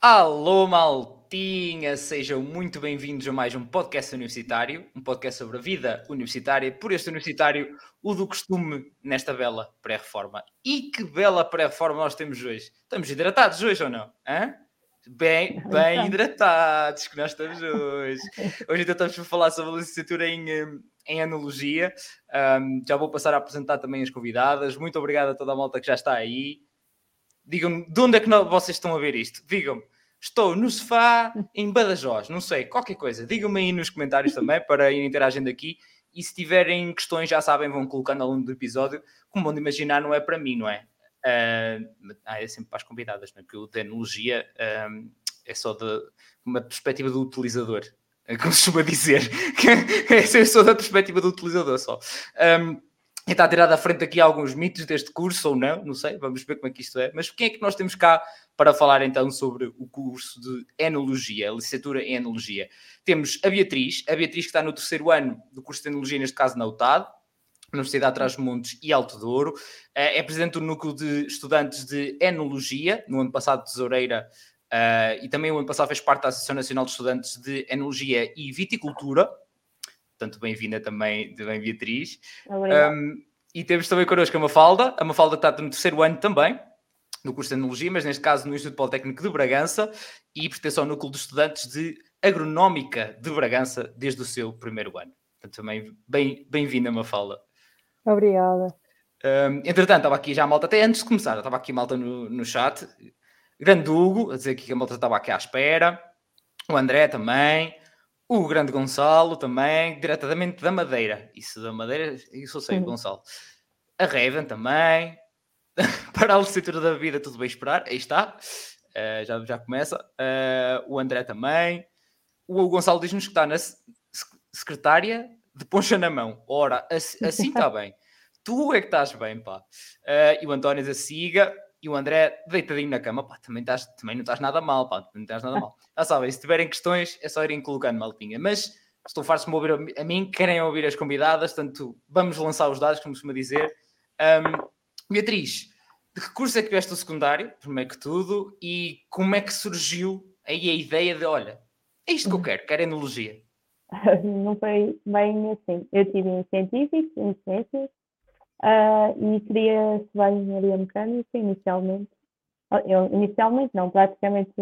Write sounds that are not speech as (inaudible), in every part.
Alô, maltinha! Sejam muito bem-vindos a mais um podcast universitário, um podcast sobre a vida universitária, por este universitário, o do costume nesta bela pré-reforma. E que bela pré-reforma nós temos hoje! Estamos hidratados hoje ou não? Hã? Bem, bem hidratados que nós estamos hoje. Hoje então estamos a falar sobre a licenciatura em, em Analogia. Um, já vou passar a apresentar também as convidadas. Muito obrigado a toda a malta que já está aí. Digam-me, de onde é que vocês estão a ver isto? Digam-me, estou no sofá em Badajoz, não sei, qualquer coisa. Digam-me aí nos comentários também (laughs) para ir interagindo aqui. E se tiverem questões, já sabem, vão colocando ao longo do episódio. Como vão de imaginar, não é para mim, não é? Uh, é sempre para as convidadas, não é? porque o de analogia uh, é só de uma perspectiva do utilizador, é como se costuma dizer, (laughs) é só da perspectiva do utilizador só. Um, está a tirar da frente aqui alguns mitos deste curso ou não, não sei, vamos ver como é que isto é. Mas quem é que nós temos cá para falar então sobre o curso de Enologia, licenciatura em Enologia? Temos a Beatriz, a Beatriz que está no terceiro ano do curso de Enologia, neste caso na UTAD, Universidade de Trás-Montes e Alto Douro. Eh, é presidente do núcleo de estudantes de Enologia, no ano passado tesoureira, uh, e também o ano passado fez parte da Associação Nacional de Estudantes de Enologia e Viticultura. Portanto, bem-vinda também, bem Beatriz. Um, e temos também connosco a Mafalda, a Mafalda está no terceiro ano também, no curso de Enologia, mas neste caso no Instituto Politécnico de Bragança, e pertence ao núcleo de estudantes de Agronómica de Bragança desde o seu primeiro ano. Portanto, também bem-vinda, bem Mafalda. Obrigada. Um, entretanto, estava aqui já a malta, até antes de começar, estava aqui a malta no, no chat. Grande Hugo, a dizer que a malta estava aqui à espera. O André também. O grande Gonçalo também, diretamente da Madeira. Isso da Madeira, isso eu sei, uhum. Gonçalo. A Raven também. (laughs) Para a licenciatura da vida, tudo bem esperar. Aí está. Uh, já, já começa. Uh, o André também. O Gonçalo diz-nos que está na secretária de poncha na mão. Ora, assim está (laughs) bem. Tu é que estás bem, pá. Uh, e o António da Siga e o André deitadinho na cama, pá, também, estás, também não estás nada mal, pá, não estás nada mal. Já sabem, se tiverem questões é só irem colocando maltinha. Mas estou farto de me ouvir a mim, querem ouvir as convidadas, portanto, vamos lançar os dados, como costuma dizer. Um, Beatriz, de que curso é que vieste o secundário, primeiro que tudo, e como é que surgiu aí a ideia de, olha, é isto que eu quero, quero enologia? (laughs) não foi bem assim. Eu tive em científicos, em ciências, uh, e queria estudar engenharia mecânica inicialmente. Eu, inicialmente não, praticamente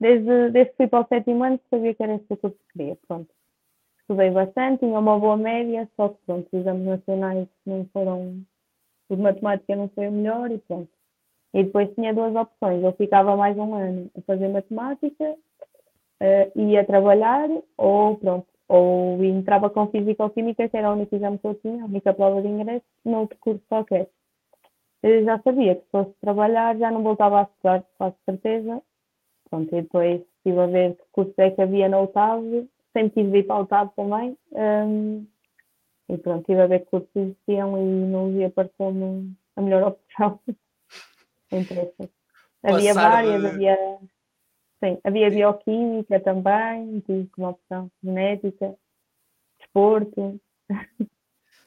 desde, desde que fui para o sétimo ano sabia que era curso que queria. Pronto. Estudei bastante, tinha uma boa média, só que pronto, os exames nacionais não foram. O de matemática não foi o melhor e pronto. E depois tinha duas opções. Eu ficava mais um ano a fazer matemática uh, ia trabalhar ou pronto, ou entrava com Físico-Química, que era o único exame que eu tinha, a única prova de ingresso, noutro curso qualquer. Eu já sabia que se fosse trabalhar já não voltava a estudar, quase certeza. Pronto, e depois estive a ver que curso é que havia na OTAV, sempre tive de ir para a OTAV também. Um, e pronto, estive a ver que cursos existiam e não via pareceu-me a melhor opção. (laughs) Interessa. Havia várias, de... havia Sim, havia bioquímica também, tive como opção genética, desporto.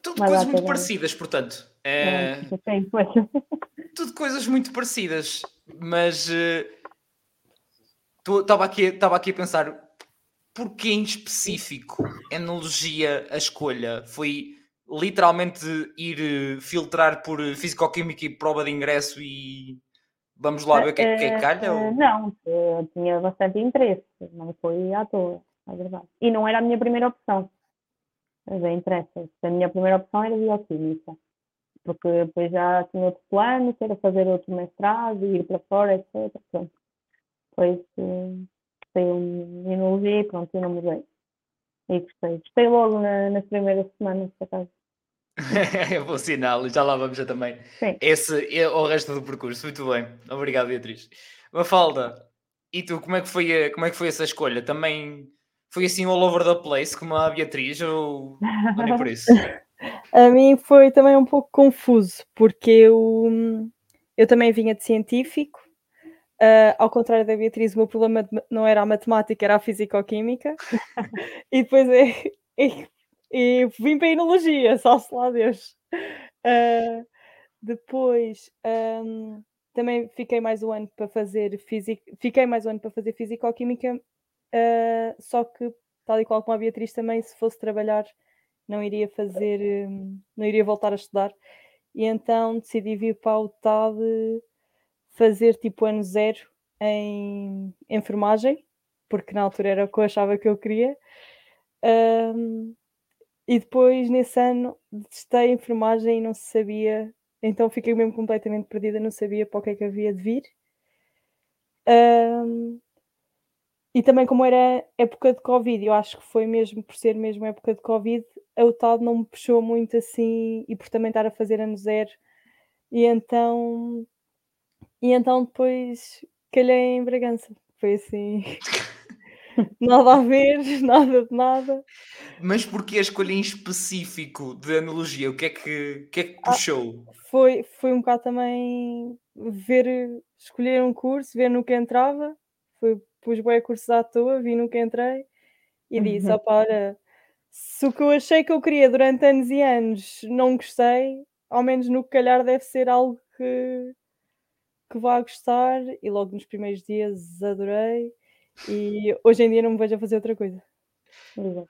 Tudo coisas muito parecidas, portanto. É... É, sim, pois. (laughs) Tudo coisas muito parecidas, mas estava uh, aqui, aqui a pensar porquê em específico enologia a escolha? Foi literalmente ir uh, filtrar por físico-química e prova de ingresso e Vamos lá ver o que é que é calha? Ou... Não, eu tinha bastante interesse, não foi à toa, é verdade. E não era a minha primeira opção. Bem interessa. A minha primeira opção era bioquímica, porque depois já tinha outro plano, que era fazer outro mestrado, ir para fora, etc. Pronto. Depois gostei em imunologia e pronto, eu não mudei. E gostei. Gostei logo na, nas primeiras semanas, por acaso. (laughs) é bom sinal, já lá vamos já também. Sim. Esse é o resto do percurso. Muito bem. Obrigado, Beatriz. Mafalda, e tu, como é que foi, como é que foi essa escolha? Também foi assim all over the place, como a Beatriz, ou, ou nem por isso? (laughs) a mim foi também um pouco confuso, porque eu, eu também vinha de científico, Uh, ao contrário da Beatriz, o meu problema não era a matemática, era a físico-química. (laughs) e depois é, é, e vim para a enologia, (laughs) só se lá Deus. Uh, depois, um, também fiquei mais um ano para fazer física, fiquei mais um ano para fazer físico-química, uh, só que, tal e qual como a Beatriz também, se fosse trabalhar, não iria fazer, um, não iria voltar a estudar. E então decidi vir para o TAD fazer tipo ano zero em enfermagem, porque na altura era o que eu achava que eu queria. Um, e depois, nesse ano, testei enfermagem e não se sabia então fiquei mesmo completamente perdida, não sabia para o que é que havia de vir. Um, e também como era época de Covid, eu acho que foi mesmo por ser mesmo época de Covid, a UTAD não me puxou muito assim e por também estar a fazer ano zero. E então, e então depois calhei em Bragança. Foi assim. (laughs) nada a ver, (laughs) nada de nada. Mas porquê a escolha em específico de analogia? O que é que, que, é que ah, puxou? Ah, foi, foi um bocado também ver, escolher um curso, ver no que entrava. Foi, pus bem cursos à toa, vi no que entrei e disse: uhum. para se o que eu achei que eu queria durante anos e anos não gostei, ao menos no que calhar deve ser algo que, que vá gostar. E logo nos primeiros dias adorei e hoje em dia não me vejo a fazer outra coisa.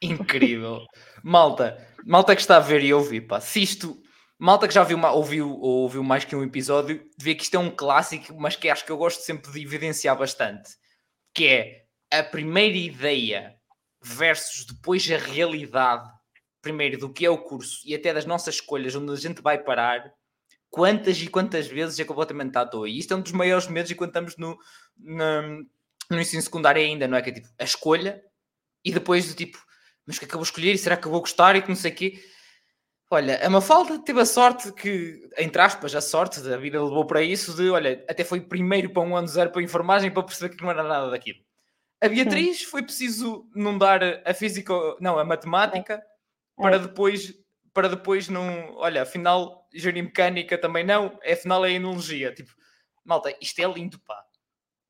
Incrível. Malta, malta que está a ver e ouvir, pá, se isto, malta que já viu, ouviu, ouviu mais que um episódio, vê que isto é um clássico, mas que acho que eu gosto sempre de evidenciar bastante, que é a primeira ideia versus depois a realidade, primeiro do que é o curso e até das nossas escolhas, onde a gente vai parar, quantas e quantas vezes é completamente à toa. E isto é um dos maiores medos enquanto estamos no, no no ensino secundário ainda, não é? Que é tipo a escolha e depois do tipo, mas que acabou de escolher e será que eu vou gostar e que não sei o quê. Olha, a Mafalda teve a sorte que, entre aspas, a sorte da vida levou para isso, de olha, até foi primeiro para um ano zero para a enfermagem para perceber que não era nada daquilo. A Beatriz Sim. foi preciso não dar a física, não, a matemática, é. para depois, para depois não, olha, afinal, engenharia mecânica também não, afinal é a enologia. Tipo, malta, isto é lindo, pá.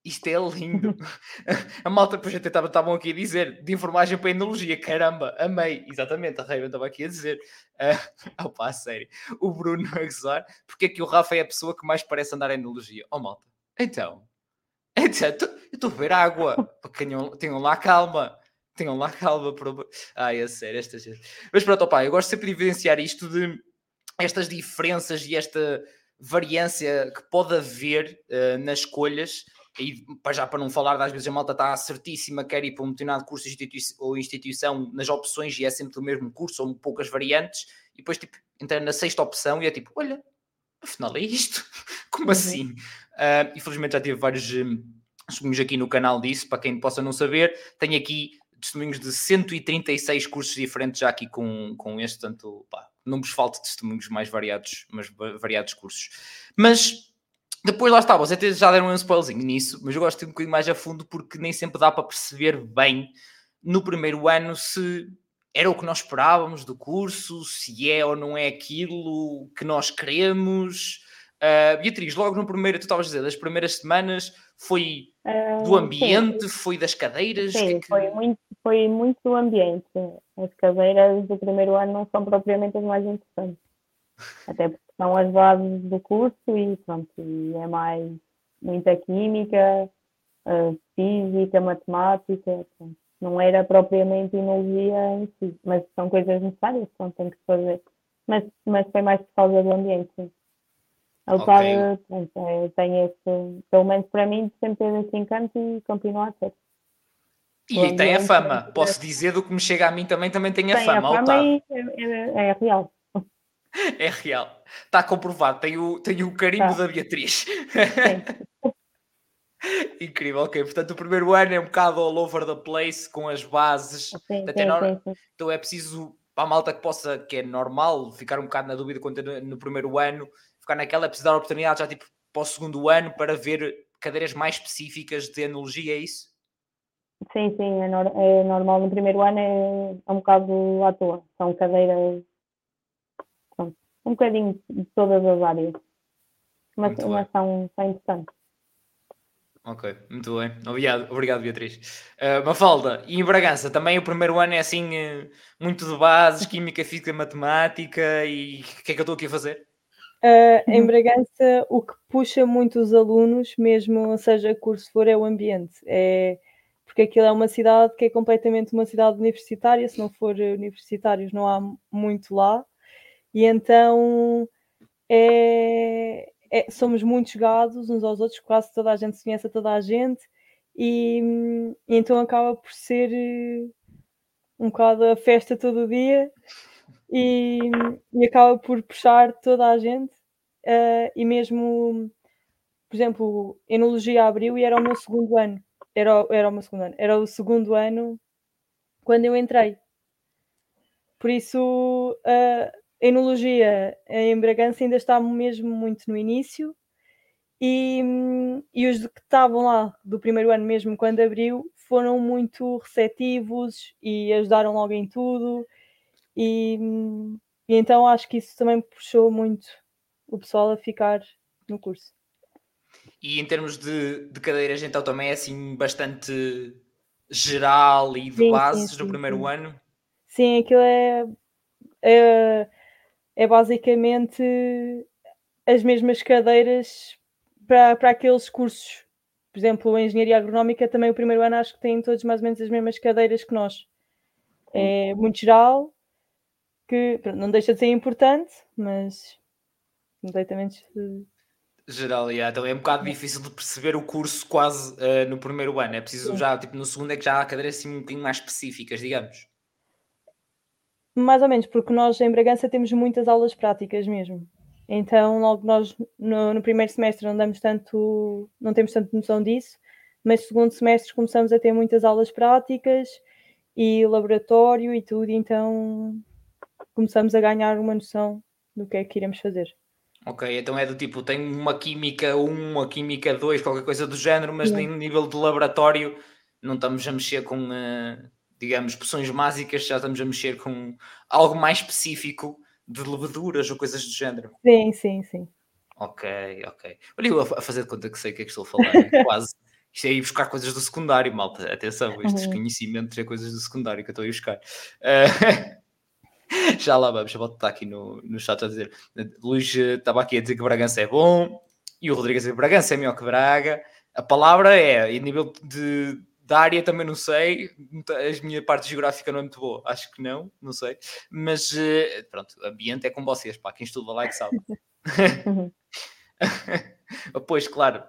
Isto é lindo. (laughs) a malta depois até estavam aqui a dizer de informagem para enologia. Caramba, amei. Exatamente, a Raven estava aqui a dizer. (laughs) Uh, opa, a sério. O Bruno a gozar. Porque é que o Rafa é a pessoa que mais parece andar em enologia? Oh, malta. Então. então eu estou a ver água. Tenham, tenham lá calma. Tenham lá calma. Por... Ai, a sério, esta gente. Mas pronto, opa, eu gosto sempre de evidenciar isto de estas diferenças e esta variância que pode haver uh, nas escolhas e para já para não falar das vezes a malta está certíssima, quer ir para um determinado curso ou instituição nas opções e é sempre do mesmo curso ou poucas variantes, e depois tipo, entra na sexta opção e é tipo, olha, afinal é isto, (laughs) como uhum. assim? Uh, infelizmente já tive vários um, testemunhos aqui no canal disso, para quem possa não saber, tenho aqui testemunhos de 136 cursos diferentes já aqui com, com este, tanto pá, não vos falta testemunhos mais variados, mas variados cursos. Mas depois lá está, vocês já deram um spoilerzinho nisso, mas eu gosto de ir um bocadinho mais a fundo porque nem sempre dá para perceber bem no primeiro ano se era o que nós esperávamos do curso, se é ou não é aquilo que nós queremos. Uh, Beatriz, logo no primeiro, tu estavas a dizer, das primeiras semanas, foi uh, do ambiente, sim. foi das cadeiras? Sim, que é. Foi, muito, foi muito do ambiente. As cadeiras do primeiro ano não são propriamente as mais interessantes. Até porque são as bases do curso e pronto, e é mais muita química, uh, física, matemática, pronto. não era propriamente imunologia em si, mas são coisas necessárias, pronto, tem que se fazer. Mas, mas foi mais por causa do ambiente, sim. A okay. pronto, é, tem esse, pelo menos para mim, sempre teve esse encanto e continua a ter. E tem a fama, posso dizer do que me chega a mim também, também tem a tem fama. A fama é, é, é real. É real. Está comprovado. Tem o, tem o carimbo tá. da Beatriz. (laughs) Incrível, ok. Portanto, o primeiro ano é um bocado all over the place com as bases. Sim, sim, sim, Então é preciso, para a malta que possa, que é normal, ficar um bocado na dúvida quando no, no primeiro ano, ficar naquela, é preciso dar oportunidade já tipo para o segundo ano para ver cadeiras mais específicas de analogia, é isso? Sim, sim, é, no, é normal. No primeiro ano é, é um bocado à toa. São cadeiras um bocadinho de todas as áreas. Mas, mas são, são interessantes. Ok, muito bem. Obrigado, obrigado Beatriz. Uh, Mafalda, e em Bragança também o primeiro ano é assim, uh, muito de bases, química, física, matemática e o que é que eu estou aqui a fazer? Uh, em. Bragança, o que puxa muito os alunos, mesmo seja curso for, é o ambiente. É, porque aquilo é uma cidade que é completamente uma cidade universitária, se não for universitários não há muito lá, e então é, é, somos muito jogados uns aos outros, quase toda a gente se conhece a toda a gente, e, e então acaba por ser um bocado a festa todo o dia e, e acaba por puxar toda a gente uh, e mesmo, por exemplo, Enologia abriu e era o meu segundo ano. Era, era o meu segundo ano. Era o segundo ano quando eu entrei. Por isso, uh, a Enologia em Bragança ainda está mesmo muito no início e, e os que estavam lá do primeiro ano mesmo quando abriu foram muito receptivos e ajudaram logo em tudo e, e então acho que isso também puxou muito o pessoal a ficar no curso. E em termos de, de cadeiras, então também é assim bastante geral e de sim, bases sim, sim, do primeiro ano? Sim, aquilo é, é, é basicamente as mesmas cadeiras para, para aqueles cursos. Por exemplo, a Engenharia Agronómica também o primeiro ano acho que tem todos mais ou menos as mesmas cadeiras que nós. É muito geral, que não deixa de ser importante, mas completamente geral, yeah. então é um bocado difícil de perceber o curso quase uh, no primeiro ano. É preciso já, tipo, no segundo é que já há cadeiras assim um bocadinho mais específicas, digamos. Mais ou menos, porque nós em Bragança temos muitas aulas práticas mesmo. Então, logo nós no, no primeiro semestre não damos tanto, não temos tanta noção disso, mas no segundo semestre começamos a ter muitas aulas práticas e laboratório e tudo, então começamos a ganhar uma noção do que é que iremos fazer. Ok, então é do tipo, tem uma química 1, uma química 2, qualquer coisa do género, mas em nível de laboratório não estamos a mexer com, uh, digamos, poções básicas, já estamos a mexer com algo mais específico de leveduras ou coisas do género. Sim, sim, sim. Ok, ok. Olha, eu a fazer de conta que sei o que é que estou a falar, né? (laughs) quase. Isto é ir buscar coisas do secundário, malta. Atenção, estes uhum. conhecimentos é coisas do secundário que eu estou a ir buscar. Uh, (laughs) já lá vamos, já volto estar aqui no, no chat a dizer. Luís eh, estava aqui a dizer que Bragança é bom e o Rodrigo a dizer que Bragança é melhor que Braga. A palavra é, e a nível de, da área também não sei, a minha parte geográfica não é muito boa, acho que não, não sei, mas eh, pronto, ambiente é com vocês, pá, quem estuda lá é que sabe. (laughs) pois, claro,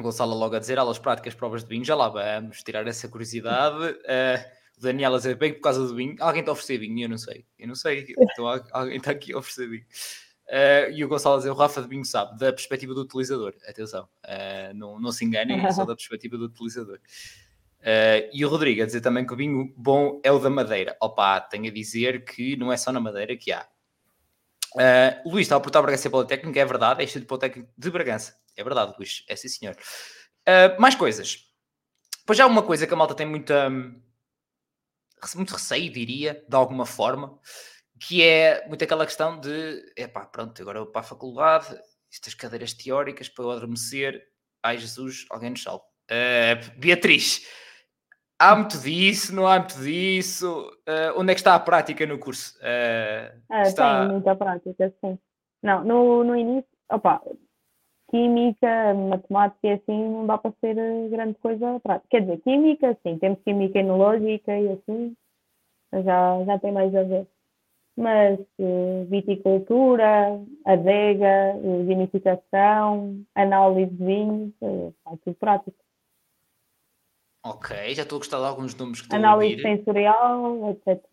Gonçalo logo a dizer, aulas práticas, provas de vinho, já lá vamos tirar essa curiosidade. Uh, o Daniel a dizer bem por causa do vinho. Alguém está a oferecer vinho? Eu não sei. Eu não sei. Então, alguém está aqui a oferecer vinho. Uh, e o Gonçalo a dizer, o Rafa de Vinho sabe, da perspectiva do utilizador. Atenção, uh, não, não se enganem, é só da perspectiva do utilizador. Uh, e o Rodrigo a dizer também que o vinho bom é o da Madeira. Opa, tenho a dizer que não é só na Madeira que há. Uh, Luís está a portar Bragança Politécnico, é verdade, é Instituto Politécnico de Bragança. É verdade, Luís, é sim senhor. Uh, mais coisas. Pois já uma coisa que a malta tem muita, muito receio, diria, de alguma forma, que é muito aquela questão de, epá, pronto, agora eu para a faculdade, estas cadeiras teóricas para eu adormecer, ai Jesus, alguém nos salve. Beatriz, há muito disso, não há muito disso? Uh, onde é que está a prática no curso? Uh, está... Tem muita prática, sim. Não, no, no início, opa, química, matemática assim, não dá para ser grande coisa prática. Quer dizer, química, sim, temos química enológica e assim, já, já tem mais a ver. Mas viticultura, adega, vinificação, análise de vinhos, é tudo prático. Ok, já estou a gostar de alguns nomes que estou Análise sensorial, etc.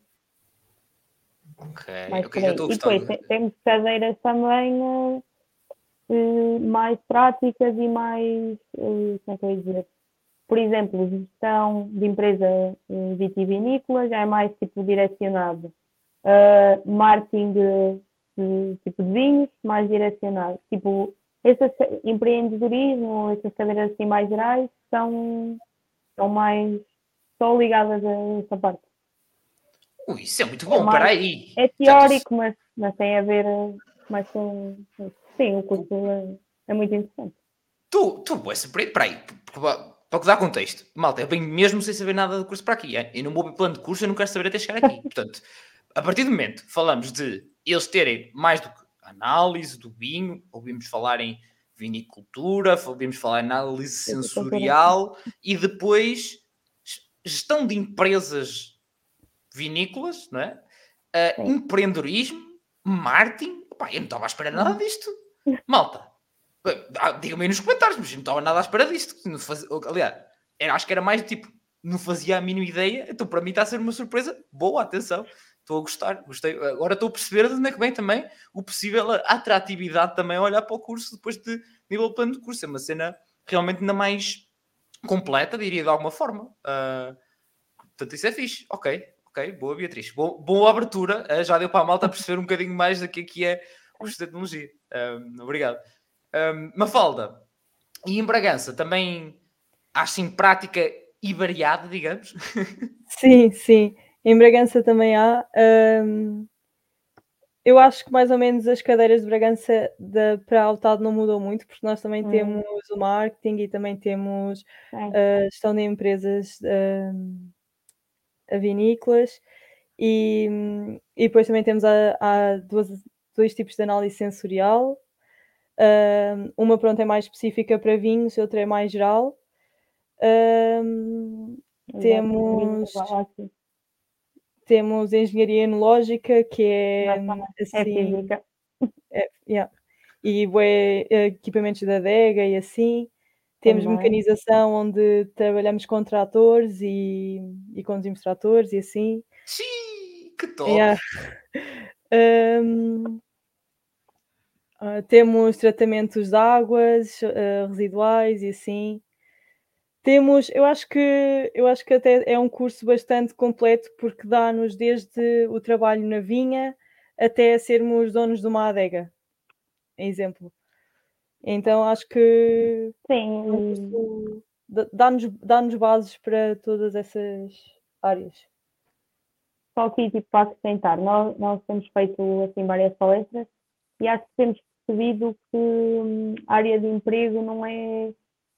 Ok, mais okay já estou a gostar. E depois temos cadeiras também uh, mais práticas e mais, uh, como é que eu ia dizer? Por exemplo, gestão de empresa vitivinícola já é mais tipo direcionado. Marketing de, de, tipo de vinhos, mais direcionado. Tipo, essas empreendedorismo, essas cadeiras assim mais gerais são, são mais só ligadas a essa parte. Ui, isso é muito bom, é aí. É teórico, mas, mas tem a ver mais com. Sim, o curso é, é muito interessante. Tu, tu, é surpreendente. Peraí, para dar contexto, malta, eu venho mesmo sem saber nada do curso para aqui. É? Eu não vou ver plano de curso, eu não quero saber até chegar aqui. (laughs) Portanto, a partir do momento falamos de eles terem mais do que. análise do vinho, ouvimos falar em vinicultura, ouvimos falar em análise sensorial e depois gestão de empresas vinícolas, não é? Uh, empreendedorismo, marketing. Pá, eu não estava à espera nada disto. Malta, ah, digam-me aí nos comentários, mas eu não estava nada à espera disto. Aliás, era, acho que era mais tipo, não fazia a mínima ideia, então para mim está a ser uma surpresa boa, atenção. Estou a gostar, gostei. Agora estou a perceber de onde é que vem também o possível atratividade também a olhar para o curso depois de nível de plano de curso. É uma cena realmente ainda mais completa, diria de alguma forma. Uh, portanto, isso é fixe. Ok, ok, boa Beatriz. Boa, boa abertura. Uh, já deu para a malta perceber um bocadinho mais do que é o curso de tecnologia. Uh, obrigado. Um, Mafalda, e em Bragança também há assim prática e variada, digamos? Sim, sim. Em Bragança também há. Um, eu acho que mais ou menos as cadeiras de Bragança de, para Altado não mudam muito, porque nós também hum. temos o marketing e também temos a gestão de empresas a vinícolas e, e depois também temos a, a duas, dois tipos de análise sensorial. Uh, uma pronto é mais específica para vinhos, outra é mais geral. Uh, temos temos engenharia enológica, que é, é assim, é, yeah. e é, equipamentos da adega e assim. Temos Também. mecanização onde trabalhamos com tratores e, e conduzimos tratores e assim. Sim, que top! Yeah. (laughs) Um, uh, ah, temos tratamentos de águas uh, residuais e assim. Temos, eu acho que eu acho que até é um curso bastante completo porque dá-nos desde o trabalho na vinha até sermos donos de uma adega. Exemplo. Então acho que Sim. dá-nos dá bases para todas essas áreas. Só aqui tipo, para acrescentar, nós, nós temos feito assim várias palestras e acho que temos percebido que hum, a área de emprego não é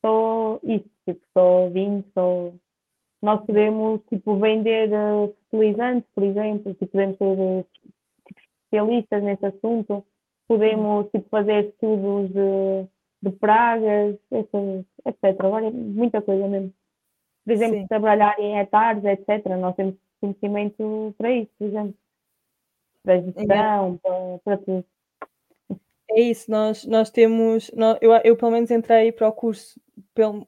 só isso, tipo, só vinho, só. Nós podemos tipo, vender uh, fertilizantes, por exemplo, tipo, podemos ser tipo, especialistas nesse assunto, podemos tipo, fazer estudos de, de pragas, essas, etc. Agora, muita coisa mesmo. Por exemplo, Sim. trabalhar em hectares, etc. Nós temos conhecimento para isso, por exemplo. Para a gestão, para, para tudo. É isso, nós, nós temos, nós, eu, eu pelo menos entrei para o curso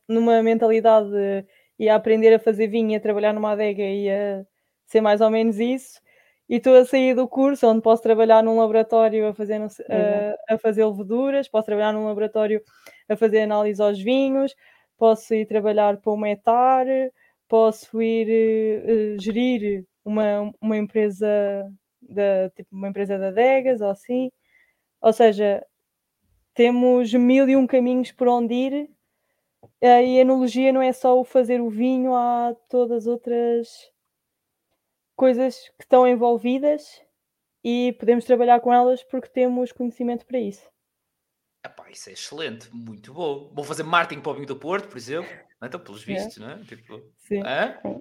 numa mentalidade de ir a aprender a fazer vinho, a trabalhar numa adega e a ser mais ou menos isso, e estou a sair do curso onde posso trabalhar num laboratório a fazer, a, a fazer leveduras, posso trabalhar num laboratório a fazer análise aos vinhos, posso ir trabalhar para uma hectare, posso ir uh, gerir uma, uma empresa da tipo uma empresa de adegas ou assim. Ou seja, temos mil e um caminhos por onde ir e a enologia não é só o fazer o vinho, há todas outras coisas que estão envolvidas e podemos trabalhar com elas porque temos conhecimento para isso. Epá, isso é excelente, muito bom. Vou fazer marketing para o vinho do Porto, por exemplo. Então, pelos é. vistos, é. não é? Tipo, Sim.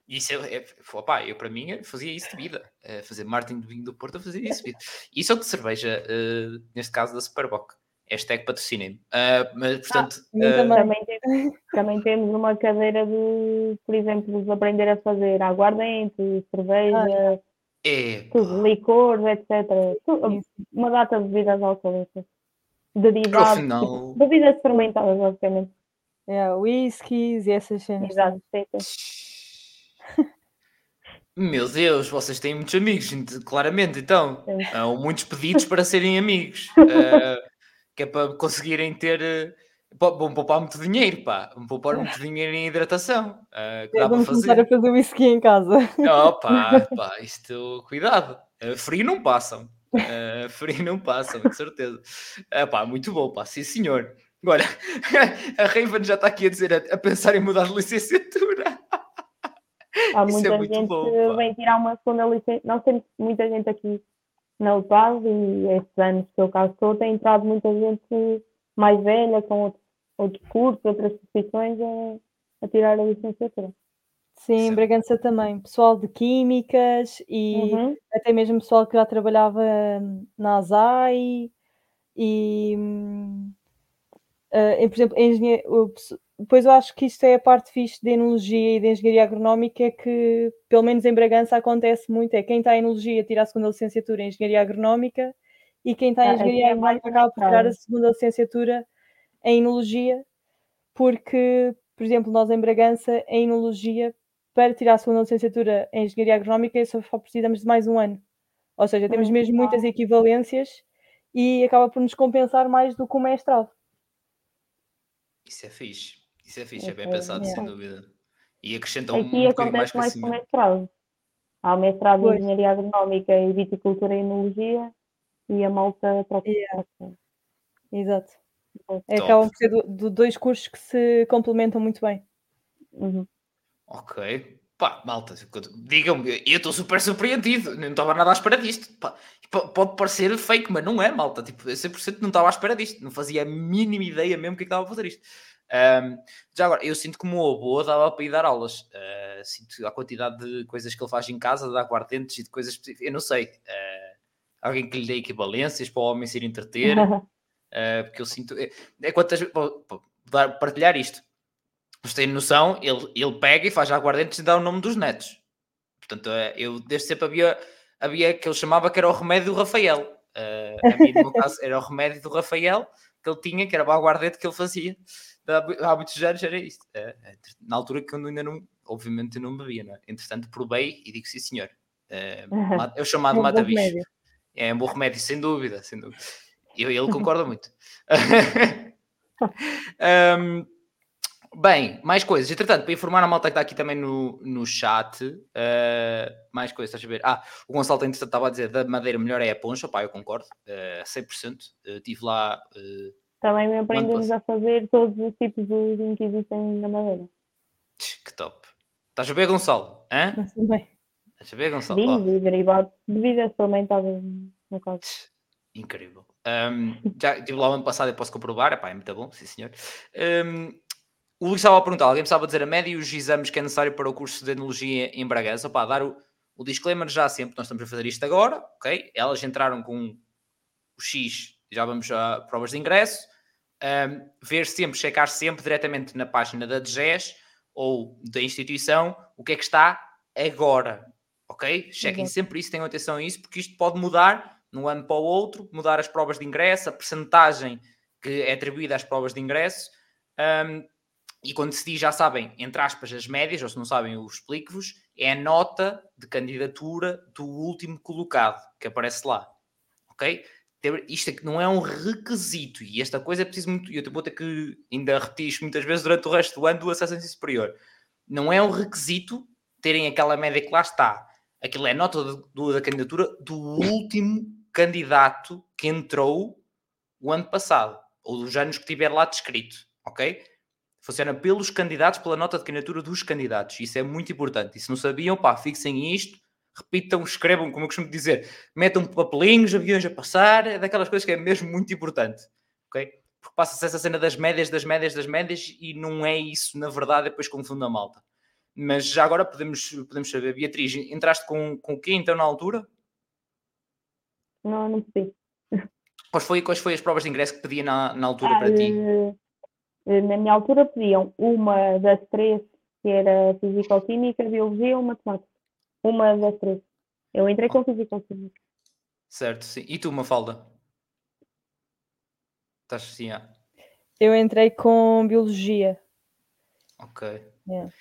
Isso é, é, opá, eu para mim fazia isso de vida. É, fazer marketing do vinho do Porto, eu fazia isso de vida. Isso é o de cerveja, uh, neste caso da Superboc. Hashtag patrocinem. Uh, mas, portanto. Ah, uh... também, temos, também, temos uma cadeira de, por exemplo, de aprender a fazer aguardente, cerveja, é, tudo, licores, etc. Tudo, uma data de bebidas alcoólicas. Derivados, final... bebidas fermentadas, basicamente. É, whiskies e essas cenas. Exato, (laughs) Meu Deus, vocês têm muitos amigos, claramente, então. Há muitos pedidos para serem amigos. Uh, (laughs) que é para conseguirem ter. Eh, vão poupar muito dinheiro, pá. Vão poupar muito (laughs) dinheiro em hidratação. Uh, que é, dá vamos para fazer. começar a fazer whisky em casa. (laughs) Oh, (laughs) pá, pá, isto, cuidado. Uh, frio não passam. Uh, frio não passam, com certeza. Uh, pá, muito bom, pá, sim senhor. Agora, a Raven já está aqui a dizer, a, a pensar em mudar de licenciatura. Há muita é gente bom, vem tirar uma segunda licenciatura. Nós temos muita gente aqui na UTAL e estes anos que eu cá estou, tem entrado muita gente mais velha, com outros, outros cursos, outras profissões, a, a tirar a licenciatura. Sim, em Bragança também. Pessoal de químicas e uhum. até mesmo pessoal que já trabalhava na ASAI, E, uh, por exemplo, engenharia, depois eu acho que isto é a parte fixe de enologia e de engenharia agronómica que, pelo menos em Bragança, acontece muito. É quem está em enologia tira a segunda licenciatura em engenharia agronómica e quem está em ah, engenharia agronómica acaba por tirar a segunda licenciatura em enologia, porque, por exemplo, nós em Bragança, em enologia, para tirar a segunda licenciatura em engenharia agronómica, só precisamos de mais um ano. Ou seja, temos mesmo muitas equivalências e acaba por nos compensar mais do que o mestrado. Isso é fixe. Isso é fixe, é, é bem pensado, é. sem dúvida. E acrescenta um, Aqui um acontece mais, mais com o mestrado. Há o mestrado pois. em Engenharia Agronómica e Viticultura e Enologia e a malta troca yeah. Exato. É, acabam por ser do, do dois cursos que se complementam muito bem. Uhum. Ok. Pá, malta, digam-me, eu estou super surpreendido, não estava nada à espera disto. Pá, pode parecer fake, mas não é, malta. Tipo, eu 100% não estava à espera disto, não fazia a mínima ideia mesmo que, é que estava a fazer isto. Um, já agora, eu sinto que o meu avô dava para ir dar aulas. Uh, sinto a quantidade de coisas que ele faz em casa, de aguardentes e de coisas específicas. Eu não sei. Uh, alguém que lhe dê equivalências para o homem se ir entreter. Uh, (laughs) porque eu sinto. É, é quantas vezes. Partilhar isto vocês têm noção, ele, ele pega e faz aguardentes e dá o nome dos netos. Portanto, eh, eu desde sempre havia, havia que ele chamava que era o remédio do Rafael. A mim, no meu (laughs) caso, era o remédio do Rafael que ele tinha, que era o aguardente que ele fazia. Há muitos anos era isto. Uh, na altura que eu ainda não, obviamente eu não bebia, não é? Entretanto, provei e digo sim, senhor. (laughs) Uh, é o chamado é um mata-bicho. É um bom remédio, sem dúvida, sem dúvida. E ele (laughs) concorda muito. (laughs) um, Bem, mais coisas. Entretanto, para informar a malta que está aqui também no, no chat, uh, mais coisas, estás a ver? Ah, o Gonçalo tem estava a dizer da madeira melhor é a poncha, pá, eu concordo, uh, 100%. Uh, estive lá. Uh, também me aprendemos a fazer todos os tipos de vinhos que existem na madeira. Que top. Estás a ver, Gonçalo? Hã? (laughs) Bem. Estás a ver, Gonçalo? Vinhos e derivados de vida experimentada no caso. Incrível. Um, já estive lá o ano passado e posso comprovar, Epá, é muito bom, sim senhor. Um, o Luís estava a perguntar, alguém precisava dizer a média e os exames que é necessário para o curso de Enologia em Bragança? Pá, dar o, o disclaimer já sempre, nós estamos a fazer isto agora, ok? Elas entraram com o X, já vamos a provas de ingresso. Um, ver sempre, checar sempre diretamente na página da DGES ou da instituição o que é que está agora, ok? Chequem sempre isso, tenham atenção a isso, porque isto pode mudar de um ano para o outro, mudar as provas de ingresso, a percentagem que é atribuída às provas de ingresso. Um, e quando se diz, já sabem, entre aspas, as médias, ou se não sabem, eu explico-vos, é a nota de candidatura do último colocado que aparece lá. Ok? Isto aqui não é um requisito e esta coisa é preciso muito. Eu vou ter que ainda repetir isto muitas vezes durante o resto do ano do acesso superior. Não é um requisito terem aquela média que lá está. Aquilo é nota de, de, da candidatura do último candidato que entrou o ano passado, ou dos anos que tiver lá descrito. Ok? Funciona pelos candidatos, pela nota de candidatura dos candidatos. Isso é muito importante. E se não sabiam, pá, fixem isto, repitam, escrevam, como eu costumo dizer, metam papelinhos, aviões a passar, é daquelas coisas que é mesmo muito importante. Ok? Porque passa-se essa cena das médias, das médias, das médias e não é isso, na verdade, depois confunde a malta. Mas já agora podemos, podemos saber, Beatriz, entraste com, com o quê então na altura? Não, não sei. Quais foi, quais foi as provas de ingresso que pedia na, na altura ah, para ti? Eh, na minha altura pediam uma das três, que era Físico-Química, Biologia ou Matemática. Uma das três. Eu entrei com Físico-Química. Certo, sim. E tu, Mafalda? Estás assim, ah. Eu entrei com Biologia. Ok. Yeah.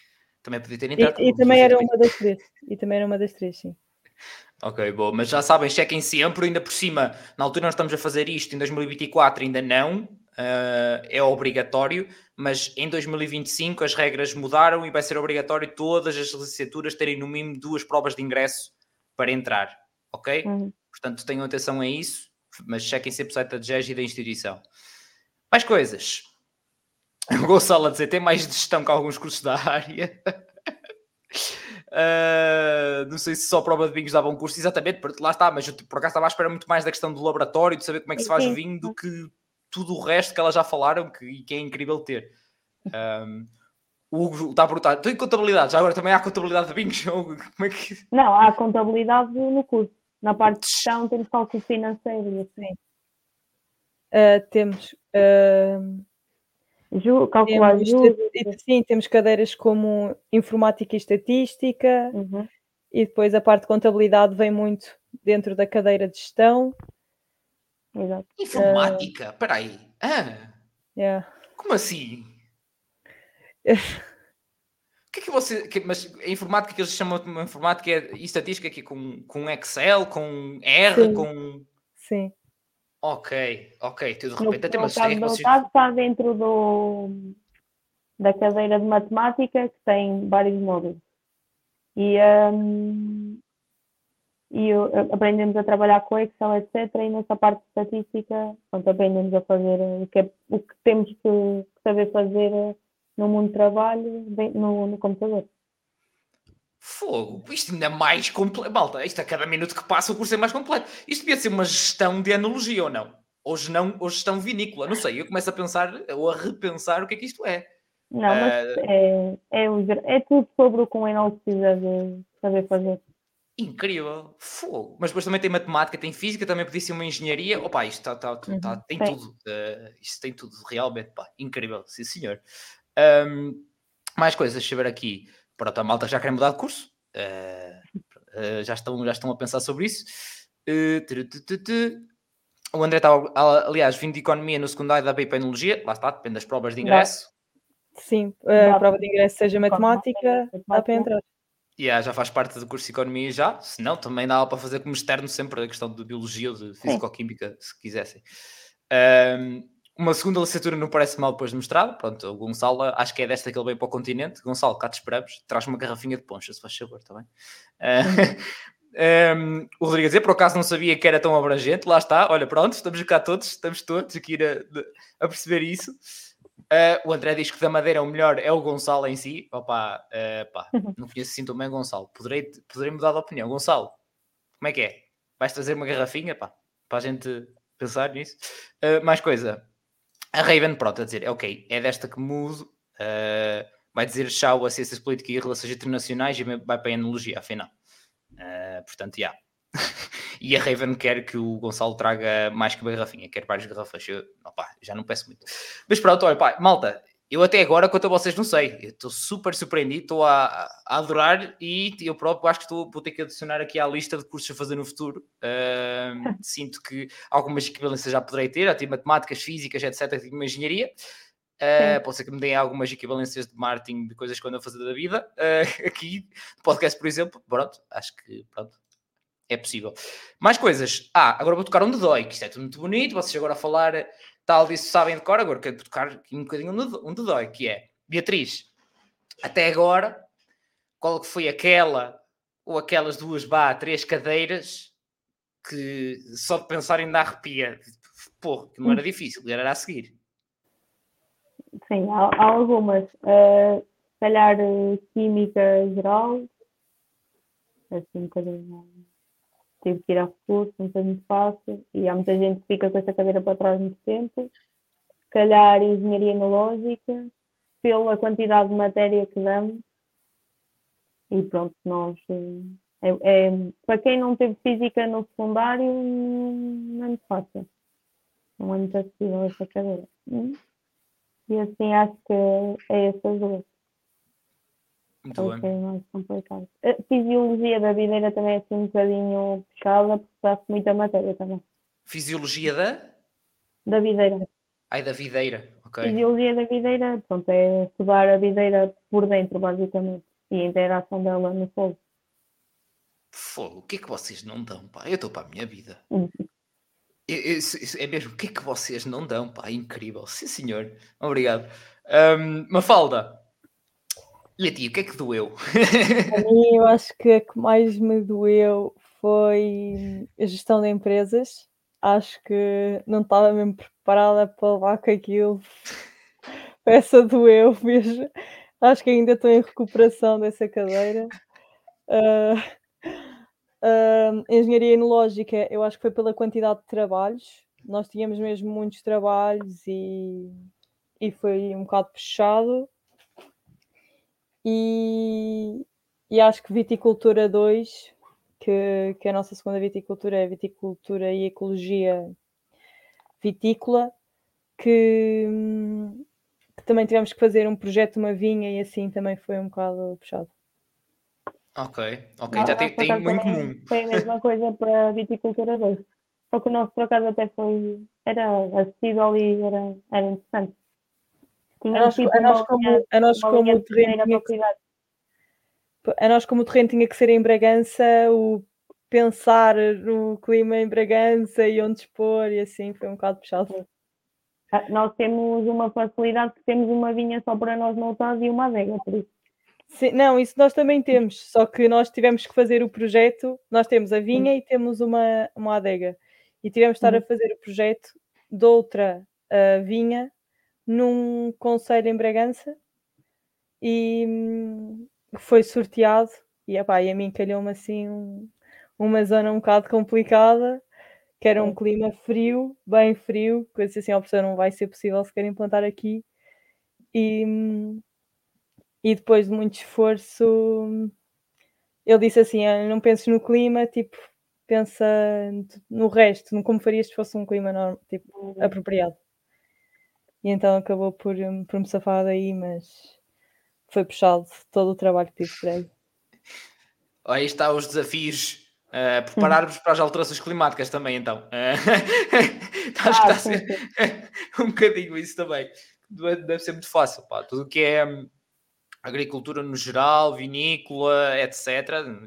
Também podia ter entrado E, e também era uma das três. E também era uma das três, sim. Ok, boa. Mas já sabem, chequem sempre, ainda por cima, na altura nós estamos a fazer isto, em 2024 ainda não, uh, é obrigatório, mas em 2025 as regras mudaram e vai ser obrigatório todas as licenciaturas terem no mínimo duas provas de ingresso para entrar, ok? Uhum. Portanto, tenham atenção a isso, mas chequem sempre o site da GES e da instituição. Mais coisas. (laughs) O Gonçalo a dizer, tem mais gestão que alguns cursos da área. Uh, (laughs) não sei se só prova de vinhos dava um curso, exatamente, lá está, mas eu por acaso estava à espera muito mais da questão do laboratório, de saber como é que se faz o vinho, do que tudo o resto que elas já falaram que, que é incrível ter. Um, o Hugo está a perguntar, tem contabilidade, já agora também há contabilidade de vinhos? (laughs) Como é que... Não, há contabilidade no curso. Na parte de gestão temos cálculo financeiro e assim. Uh, temos. Uh, Ju, calcular temos, juros. Sim, temos cadeiras como informática e estatística, Uhum. e depois a parte de contabilidade vem muito dentro da cadeira de gestão. Exato. Informática? Espera aí. Ah, Yeah. como assim? O que é que você. que- mas a informática que eles chamam de informática é estatística aqui com, com Excel, com R, Sim. com. Sim, Ok, ok. Tu de No, repente até no mas é caso que do vocês- Otávio está dentro do, da cadeira de matemática que tem vários módulos. E, hum, e eu- aprendemos a trabalhar com Excel, etc. E nessa parte de estatística, pronto, aprendemos a fazer o que, é- o que temos que, saber fazer no mundo de trabalho bem- no, no computador. Fogo, isto ainda é mais completo. Malta, isto a cada minuto que passa o curso é mais completo. Isto devia ser uma gestão de analogia ou não? Ou, não, ou gestão vinícola, não sei. Eu começo a pensar ou a repensar o que é que isto é. Não, mas é, é, é tudo sobre o que um Enel precisa de saber fazer. Incrível, fogo. Mas depois também tem matemática, tem física, também podia ser uma engenharia. Opa, isto tá, tá, tá- tá- tem tudo. eh, isto tem tudo, realmente, pá, incrível, sim senhor. Ahm, mais coisas, deixa eu ver aqui. Pronto, a malta já quer mudar de curso. eh, eh, já, estão, já estão a pensar sobre isso. Tu, tu, tu, tu. O André estava, aliás, vindo de Economia no secundário da Bipanologia. Lá está, depende das provas de ingresso. sim. A prova de ingresso seja matemática, dá para entrar. Yeah, já faz parte do curso de Economia já, se não, também dá para fazer como externo sempre a questão de Biologia ou de Físico-Química, se quisessem. Ahm, uma segunda licenciatura não parece mal depois de mestrado, pronto, o Gonçalo, acho que é desta que ele vem para o continente, Gonçalo, cá te esperamos, traz uma garrafinha de poncha, se faz favor, está bem? Ah, (laughs) ahm, o Rodrigo a dizer, por acaso não sabia que era tão abrangente, lá está, olha, pronto, estamos cá todos, estamos todos aqui a, a perceber isso. Ah, o André diz que da Madeira o melhor é o Gonçalo em si. Opa, ah, pá, não conheço assim tão bem o Gonçalo. Poderei, poderei mudar de opinião. Gonçalo, como é que é? Vais trazer uma garrafinha, pá, para a gente pensar nisso? Ah, mais coisa. A Raven, pronto, a dizer, ok, é desta que mudo. vai dizer tchau a Ciências Políticas e Relações Internacionais e vai para a Enologia, afinal. Portanto, já. (laughs) e a Raven quer que o Gonçalo traga mais que uma garrafinha, quer várias garrafas. Eu, opá, já não peço muito. Mas pronto, olha, pá, malta, eu até agora, quanto a vocês, não sei. Estou super surpreendido, estou a, a adorar e eu próprio acho que estou, vou ter que adicionar aqui à lista de cursos a fazer no futuro. Ahm, (laughs) sinto que algumas equivalências já poderei ter, já tive matemáticas, físicas, etc. Tive uma engenharia. Uh, pode ser que me deem algumas equivalências de marketing de coisas que eu ando a fazer da vida. Uh, (laughs) aqui, podcast, por exemplo, pronto, acho que pronto, é possível. Mais coisas. Ah, agora vou tocar um de dói, que isto é tudo muito bonito. Vocês agora a falar tal disso sabem de cor, agora quero tocar um bocadinho um de dói, que é Beatriz. Até agora, qual que foi aquela ou aquelas duas, três cadeiras que só de pensar ainda arrepia? Porra, que não era difícil, era a seguir. Sim, há, há algumas. Uh, se calhar uh, química geral, assim um bocadinho. Tive que ir a recurso, não foi muito fácil. E há muita gente que fica com essa cadeira para trás muito tempo. Se calhar engenharia analógica, pela quantidade de matéria que damos. E pronto, nós. É, é, para quem não teve física no secundário, não é muito fácil. Não é muito acessível essa cadeira. E assim acho que é essas duas. Muito é bem. mais complicado. A fisiologia da videira também é assim um bocadinho puxada, porque dá-se muita matéria também. Fisiologia da? Da videira. Ai, da videira, ok. Fisiologia da videira, pronto, é estudar a videira por dentro, basicamente. E a interação dela no fogo. Fogo, o que é que vocês não dão, pá? Eu estou para a minha vida. Uhum. Eu- eu- isso- isso é mesmo, o que é que vocês não dão, pá? Incrível. Sim, senhor. Obrigado. Um, Mafalda. E a ti, o que é que doeu? A mim, eu acho que a que mais me doeu foi a gestão de empresas. Acho que não estava mesmo preparada para levar com aquilo. (laughs) Essa doeu mesmo. Acho que ainda estou em recuperação dessa cadeira. Ah, ah, engenharia enológica, eu acho que foi pela quantidade de trabalhos. Nós tínhamos mesmo muitos trabalhos e, e foi um bocado puxado. E, e acho que Viticultura 2, que, que a nossa segunda viticultura é Viticultura e Ecologia, vitícola que, que também tivemos que fazer um projeto de uma vinha e assim também foi um bocado puxado. Ok, ok, já tem, tem muito comum. Foi a mesma coisa para a viticultura 2. Só que o nosso, por acaso, até foi. Era acessível e era, era interessante. Tinha a nós, tipo, a nós como, a nós como o terreno tinha que, a nós como o terreno tinha que ser em Bragança, o pensar no clima em Bragança e onde expor e assim foi um bocado puxado. Ah, nós temos uma facilidade que temos uma vinha só para nós montados e uma adega, por isso. Sim, não, isso nós também temos, só que nós tivemos que fazer o projeto, nós temos a vinha e temos uma, uma adega. E tivemos que estar a uhum. fazer o projeto de outra uh, vinha num conselho em Bragança e hum, foi sorteado e, epá, e a mim calhou-me assim um, uma zona um bocado complicada, que era um clima frio, bem frio, coisa assim, a pessoa não vai ser possível sequer implantar aqui. E, hum, e depois de muito esforço, ele disse assim: não penses no clima, tipo, pensa no resto, no como farias se fosse um clima normal, tipo, uhum. apropriado. E então acabou por, hum, por me safar daí, mas foi puxado todo o trabalho que tive por aí. Aí está os desafios. Uh, (laughs) Preparar-vos para as alterações climáticas também, então. Uh, acho que está a ser (laughs) um bocadinho isso também. Deve ser muito fácil, pá. Tudo o que é hum, agricultura no geral, vinícola, etc.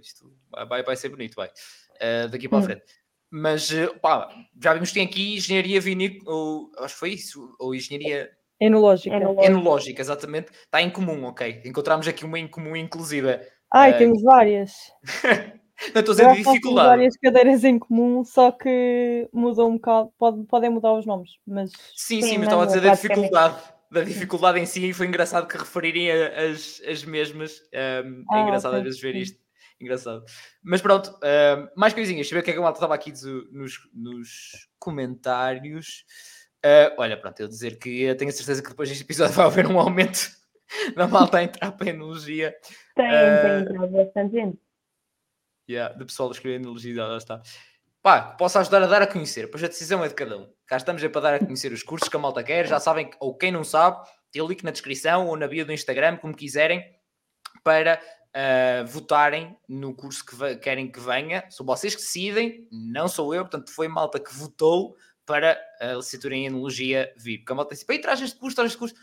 Isto vai, vai ser bonito, vai. Uh, daqui para a hum. frente. Mas uh, pá, já vimos que tem aqui engenharia vinícola, acho que foi isso, ou engenharia enológica. enológica, exatamente. Está em comum, ok. Encontramos aqui uma em comum, inclusive. Ai, uh, temos várias. (laughs) Não estou a dizer dificuldade. Temos várias cadeiras em comum, só que mudam um bocado, pode, podem mudar os nomes, mas. Sim, sim, mas estava a dizer da dificuldade da dificuldade em si e foi engraçado que referirem as, as mesmas. Um, é ah, engraçado okay. às vezes ver isto. Engraçado. Mas pronto, uh, mais coisinhas. Deixa eu ver o que é que a malta estava aqui nos, nos comentários. Uh, olha, pronto, eu dizer que eu tenho a certeza que depois deste episódio vai haver um aumento (laughs) da malta a entrar para a enologia. Tem, uh, tem entrado bastante gente. Yeah, do pessoal a escrever enologia, já está pá, posso ajudar a dar a conhecer, pois a decisão é de cada um. Cá estamos é para dar a conhecer os cursos que a malta quer, já sabem, ou quem não sabe, tem o link na descrição ou na bio do Instagram, como quiserem, para uh, votarem no curso que querem que venha. São vocês que decidem, não sou eu, portanto foi malta que votou para a licenciatura em Enologia vir. Porque a malta disse, traz este curso, traz este curso.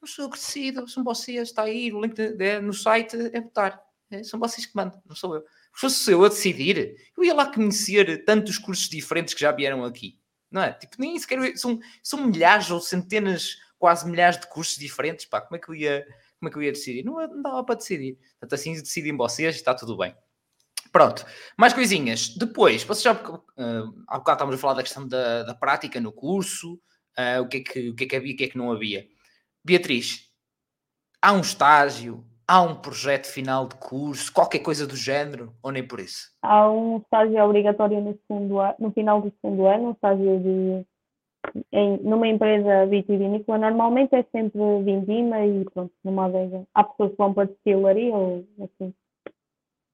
Não sou eu que decido, são vocês, está aí, o link de, de, no site é votar. É, são vocês que mandam, não sou eu. Se fosse eu a decidir, eu ia lá conhecer tantos cursos diferentes que já vieram aqui. Não é? Tipo, nem sequer. São, são milhares ou centenas, quase milhares de cursos diferentes. Pá, como é que eu ia, como é que eu ia decidir? Não, não dava para decidir. Portanto, assim decidem vocês está tudo bem. Pronto, mais coisinhas. Depois, vocês já uh, há bocado estávamos a falar da questão da, da prática no curso, uh, o, que é que, o que é que havia e o que é que não havia. Beatriz, há um estágio, Há um projeto final de curso, qualquer coisa do género, ou nem por isso? Há um estágio obrigatório no, segundo no final do segundo ano, um estágio de, em, numa empresa vitivinícola. Normalmente é sempre vindima e pronto, numa adega. Há pessoas que vão para destilaria ou assim,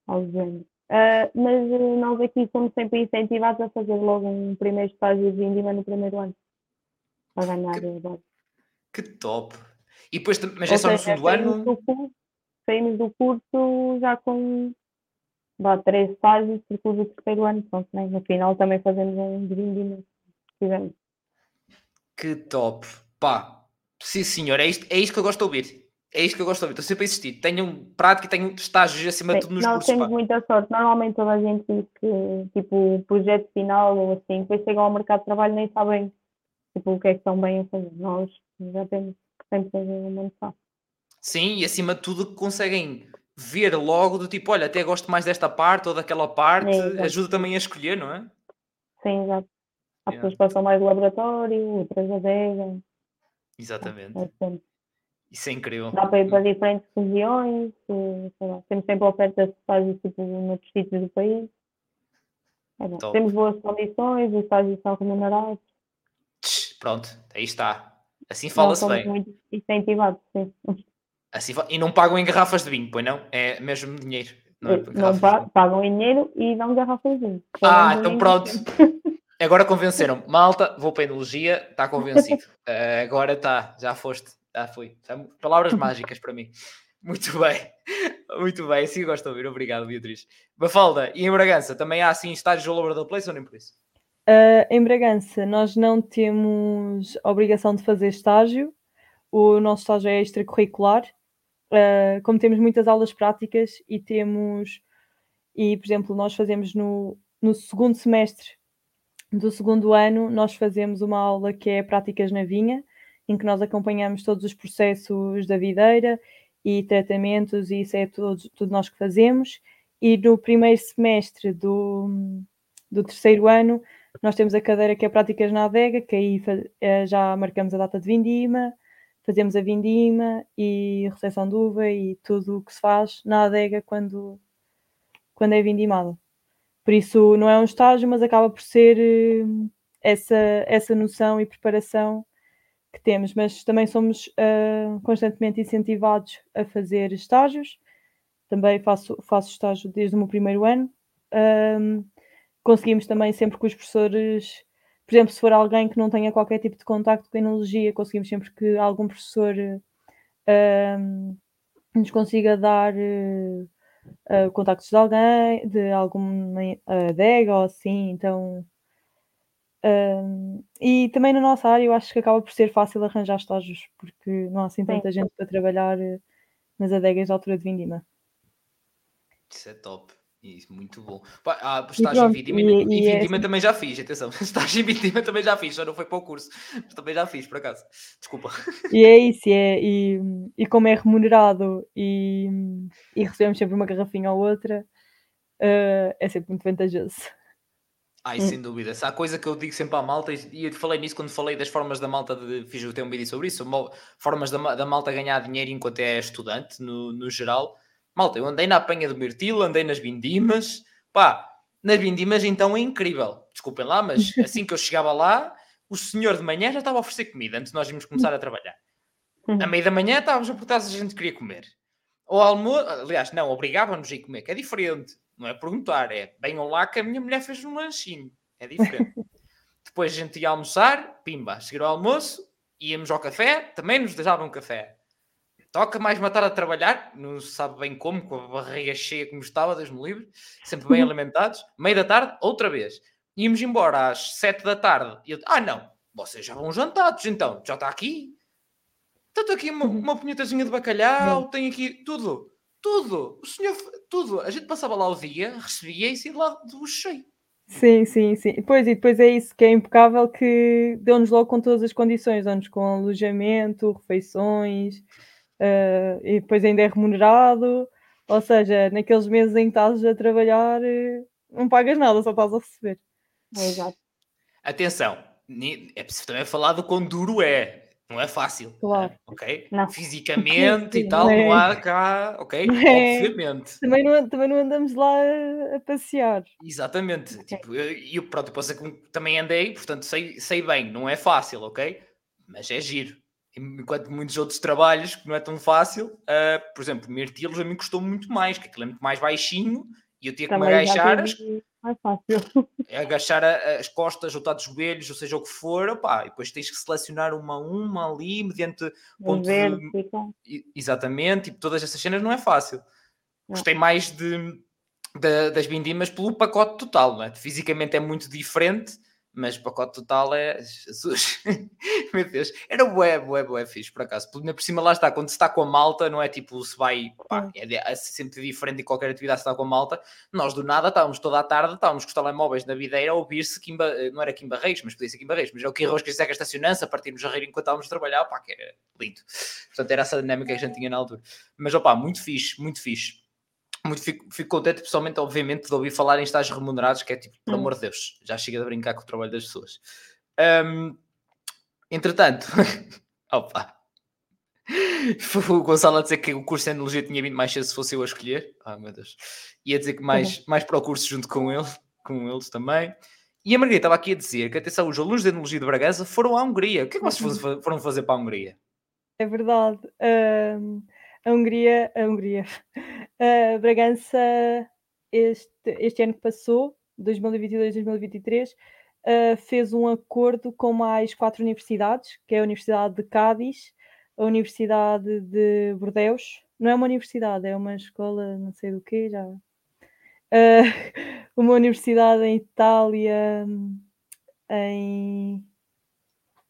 ao género. Uh, mas uh, nós aqui somos sempre incentivados a fazer logo um primeiro estágio de vindima no primeiro ano, para ganhar que, a base. Que top! E depois, mas é só no segundo ano? saímos do curso já com vá, três estágios, porque o terceiro ano, pronto, né? no final também fazemos um brinde, tivemos. Que top! Pá, sim senhor, é isto, é isto que eu gosto de ouvir. É isto que eu gosto de ouvir, estou sempre a insistir. Tenham prática e tenham estágios acima de tudo nos nós cursos. Nós temos pá. muita sorte. Normalmente toda a gente diz que, tipo, o projeto final ou assim, depois chegam ao mercado de trabalho nem sabem tipo, o que é que estão bem a fazer. Nós já temos sempre uma noção. Sim, e acima de tudo conseguem ver logo do tipo, olha, até gosto mais desta parte ou daquela parte, Sim, ajuda também a escolher, não é? Sim, exato. Há pessoas que passam mais laboratório, outras adega. Exatamente. É Isso é incrível. Dá para ir para diferentes regiões, lá, temos sempre ofertas de estágios tipo, noutros sítios do país. É temos boas condições, os estágios são remunerados. Pronto, aí está. Assim fala-se bem. muito incentivados, sim. Assim, e não pagam em garrafas de vinho, pois não? É mesmo dinheiro. Não, é não pagam, pagam em dinheiro e dão garrafas de vinho. Ah, então pronto. (laughs) Agora convenceram. Malta, vou para a enologia, está convencido. Uh, (laughs) agora está, já foste, já fui. Palavras mágicas para mim. Muito bem, (laughs) muito bem, sim, gosto de ouvir. Obrigado, Beatriz. Bafalda, e em Bragança também há assim estágios all over the place ou nem por isso? Uh, em Bragança, nós não temos a obrigação de fazer estágio, o nosso estágio é extracurricular. Uh, como temos muitas aulas práticas e temos, e por exemplo, nós fazemos no, no segundo semestre do segundo ano, nós fazemos uma aula que é Práticas na Vinha, em que nós acompanhamos todos os processos da videira e tratamentos, e isso é tudo, tudo nós que fazemos. E no primeiro semestre do, do terceiro ano, nós temos a cadeira que é Práticas na Adega, que aí eh, já marcamos a data de vindima, fazemos a vindima e recepção de uva e tudo o que se faz na adega quando, quando é vindimada. Por isso não é um estágio, mas acaba por ser eh, essa, essa noção e preparação que temos, mas também somos uh, constantemente incentivados a fazer estágios. Também faço, faço estágio desde o meu primeiro ano. Um, conseguimos também sempre que os professores, por exemplo, se for alguém que não tenha qualquer tipo de contacto com a enologia, conseguimos sempre que algum professor uh, nos consiga dar uh, contactos de alguém, de alguma adega ou assim, então e também na nossa área eu acho que acaba por ser fácil arranjar estágios, porque não há assim tanta Sim. gente para trabalhar eh, nas adegas da altura de vindima. Isso é top. Isso, muito bom. Ah, estágio em Vindima, e, e, e Vindima é... também já fiz, atenção. (laughs) Estágio em Vindima também já fiz, só não foi para o curso, mas também já fiz, por acaso. Desculpa. E é isso, é, e, e como é remunerado e, e recebemos sempre uma garrafinha ou outra, uh, é sempre muito vantajoso. Ai, sem dúvida. Se há coisa que eu digo sempre à malta, e eu falei nisso quando falei das formas da malta, de, fiz até um vídeo sobre isso, formas da, da malta ganhar dinheiro enquanto é estudante, no, no geral. Malta, eu andei na apanha do Mirtilo, andei nas vindimas, pá, nas vindimas então é incrível. Desculpem lá, mas (laughs) assim que eu chegava lá, o senhor de manhã já estava a oferecer comida antes de nós irmos começar a trabalhar. Uhum. À meia da manhã estávamos a perguntar se a gente queria comer. Ou almoço, aliás, não, obrigavam-nos a ir comer, que é diferente. Não é perguntar, é bem lá que a minha mulher fez um lanchinho. É diferente. (laughs) Depois a gente ia almoçar, pimba, seguir ao almoço, íamos ao café, também nos deixavam um café. Toca mais matar a trabalhar, não se sabe bem como, com a barriga cheia como estava, Deus-me livre, sempre bem alimentados. Meio da tarde, outra vez. Íamos embora às sete da tarde. E eu, ah, não, vocês já vão jantados, então, já está aqui. Tanto aqui uma, uma punhetazinha de bacalhau, não. tem aqui tudo. Tudo, o senhor, tudo. A gente passava lá o dia, recebia e saía lá do cheio. Sim, sim, sim. Pois, e depois é isso que é impecável que deu-nos logo com todas as condições, deu-nos com alojamento, refeições, uh, e depois ainda é remunerado, ou seja, naqueles meses em que estás a trabalhar, eh, não pagas nada, só estás a receber. Exato. Atenção, é preciso também falar do quão duro é. Não é fácil, claro. ok? Não. Fisicamente (laughs) Sim, e tal, não, é. não, há cá, ok? É. Obviamente. Também não, também não andamos lá a, passear. Exatamente. Okay. Tipo, eu, eu, pronto, eu posso que também andei, portanto sei, sei bem, não é fácil, ok? Mas é giro. Enquanto muitos outros trabalhos que não é tão fácil, uh, por exemplo, mirtilos a mim custou muito mais, que aquilo é muito mais baixinho e eu tinha que me agachar. É fácil. É (laughs) agachar a, as costas, ou os joelhos, ou seja o que for, opá, e depois tens que selecionar uma a uma ali, mediante ponto de... Exatamente, e todas essas cenas não é fácil. Não. Gostei mais de, de, das vindimas pelo pacote total, não é? Fisicamente é muito diferente, mas o pacote total é. Jesus, (laughs) meu Deus, era bué, bué, bué fixe, por acaso. Por, por cima lá está, quando se está com a malta, não é tipo se vai. Pá, é, é, sempre diferente de qualquer atividade se está com a malta. Nós do nada estávamos toda a tarde, estávamos com os telemóveis na videira a ouvir-se, não era Kim Barreiros, mas podia ser Kim Barreiros, mas é o que que seca a estacionança, partirmos a rir enquanto estávamos a trabalhar, pá, que era lindo. Portanto, era essa dinâmica que a gente tinha na altura. Mas opá, muito fixe, muito fixe muito fico, fico, contente, pessoalmente, obviamente, de ouvir falar em estágios remunerados, que é tipo, pelo hum. amor de Deus, já chega de brincar com o trabalho das pessoas. Um, entretanto, (laughs) opa, (laughs) o Gonçalo a dizer que o curso de Enologia tinha vindo mais cedo se fosse eu a escolher. Ah, meu Deus. Ia dizer que mais, uhum. mais para o curso junto com ele, com eles também. E a Margarida estava aqui a dizer que, atenção, os alunos de Enologia de Bragança foram à Hungria. O que é que vocês uhum. foram fazer para a Hungria? É verdade. Um, a Hungria, a Hungria, a Bragança, este, este ano que passou, 2022-2023, uh, fez um acordo com mais quatro universidades, que é a Universidade de Cádiz, a Universidade de Bordeus, não é uma universidade, é uma escola, não sei do que, já. Uh, (laughs) uma universidade em Itália, em.